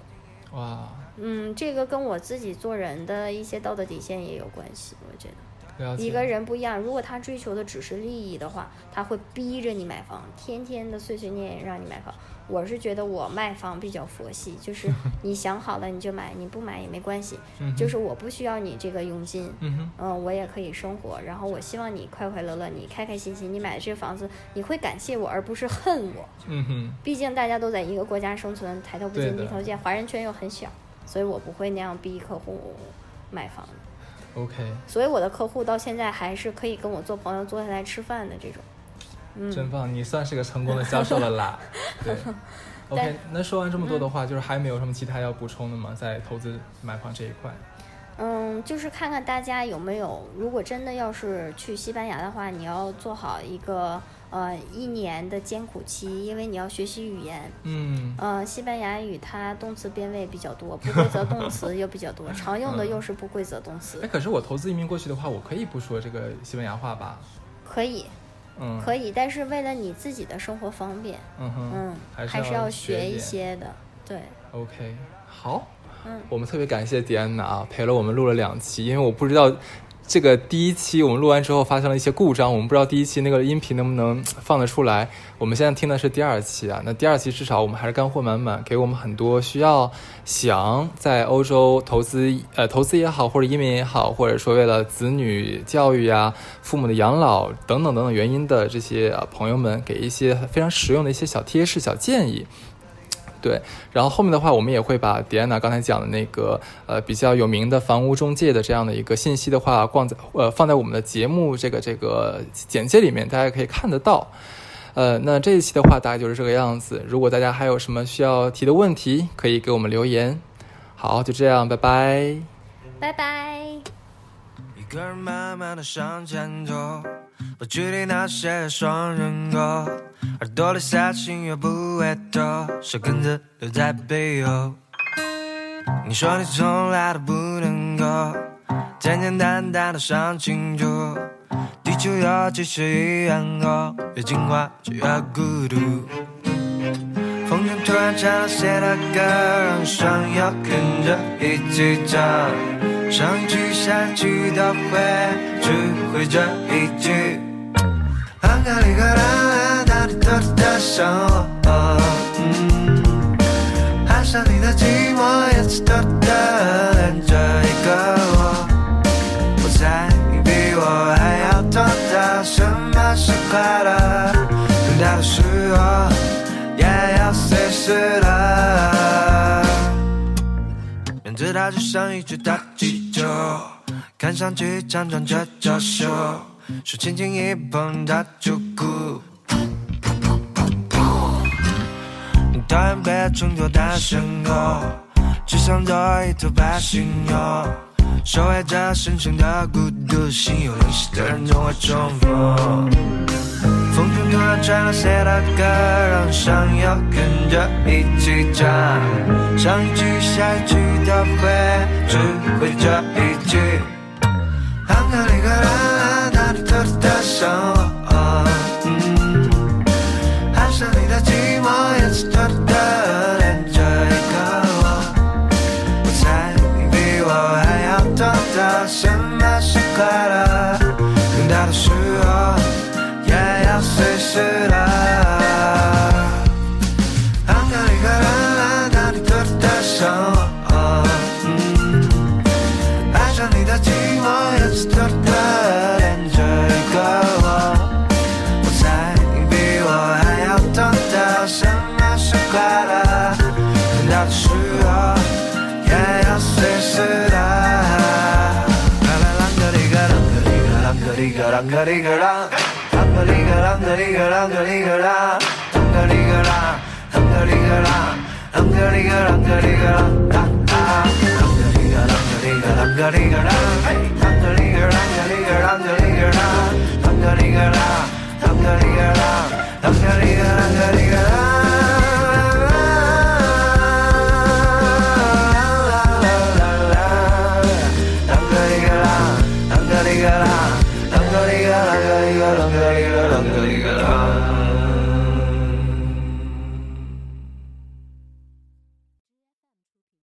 哇，嗯，这个跟我自己做人的一些道德底线也有关系，我觉得。一个人不一样，如果他追求的只是利益的话，他会逼着你买房，天天的碎碎念念让你买房。我是觉得我卖房比较佛系，就是 你想好了你就买，你不买也没关系，就是我不需要你这个佣金，嗯哼，嗯，我也可以生活。然后我希望你快快乐乐，你开开心心，你买的这个房子，你会感谢我，而不是恨我。嗯哼，毕竟大家都在一个国家生存，抬头不见低头见，华人圈又很小，所以我不会那样逼客户买房。OK，所以我的客户到现在还是可以跟我做朋友，坐下来吃饭的这种。嗯，真棒，你算是个成功的销售了啦。对，OK，那说完这么多的话，就是还没有什么其他要补充的吗？在投资买房这一块？嗯，就是看看大家有没有，如果真的要是去西班牙的话，你要做好一个呃一年的艰苦期，因为你要学习语言。嗯，呃，西班牙语它动词变位比较多，不规则动词 又比较多，常用的又是不规则动词哎，。可是我投资移民过去的话，我可以不说这个西班牙话吧？可以，嗯，可以，但是为了你自己的生活方便，嗯哼，嗯，还还是要要学一。些的。对，OK，好，嗯，我们特别感谢迪安娜啊，陪了我们录了两期，因为我不知道这个第一期我们录完之后发生了一些故障，我们不知道第一期那个音频能不能放得出来。我们现在听的是第二期啊，那第二期至少我们还是干货满满，给我们很多需要想在欧洲投资呃投资也好，或者移民也好，或者说为了子女教育啊、父母的养老等等等等原因的这些朋友们，给一些非常实用的一些小贴士、小建议。对，然后后面的话，我们也会把迪安娜刚才讲的那个呃比较有名的房屋中介的这样的一个信息的话，放在呃放在我们的节目这个这个简介里面，大家可以看得到。呃，那这一期的话大概就是这个样子。如果大家还有什么需要提的问题，可以给我们留言。好，就这样，拜拜。拜拜。一个人慢慢的向前走，不距离那些双人狗，耳朵里下心又不会抖，舌根子留在背后。你说你从来都不能够简简单单的想清楚，地球有几十亿人口，越进化就越孤独。风筝突然唱了谁的歌，让双友跟着一起唱。上一句下一句都会，只会这一句。安卡里克拉那里偷偷的想我，嗯，爱上你的寂寞，也是偷偷的恋着一个我。我猜你比我还要懂得什么是快乐，等到的时候也要随时的。面对它就像一只大球，看上去强壮却娇羞，手轻轻一碰它就哭。讨厌被衬托的身后，只想做一头白犀牛，守卫着神圣的孤独，心有灵犀的人总会重逢。风中突然传来谁的歌，让上要跟着一起唱，上一句下一句都会，只会这一句。安卡里克拉那里偷偷的想我，嗯，爱上你的寂寞，也是偷偷 ರಂಗರಿಗಳ ಅಂಗಡಿಗಳ ಅಂಗಡಿಗಳ ಅಂಗಡಿಗಳ ಅಂಗಡಿಗಳ ಅಂಗಡಿಗಳ ಅಂಗಡಿಗಳ ಅಂಗಡಿಗಳ ಅಂಗಡಿಗಳ ಅಂಗಡಿಗಳ ಅಂಗಡಿಗಳ ಅಂಗಡಿಗಳ ಅಂಗಡಿಗಳ ಅಂಗಡಿಗಳ ಅಂಗಡಿಗಳ ಅಂಗಡಿಗಳ ಅಂಗಡಿಗಳ ಅಂಗಡಿಗಳ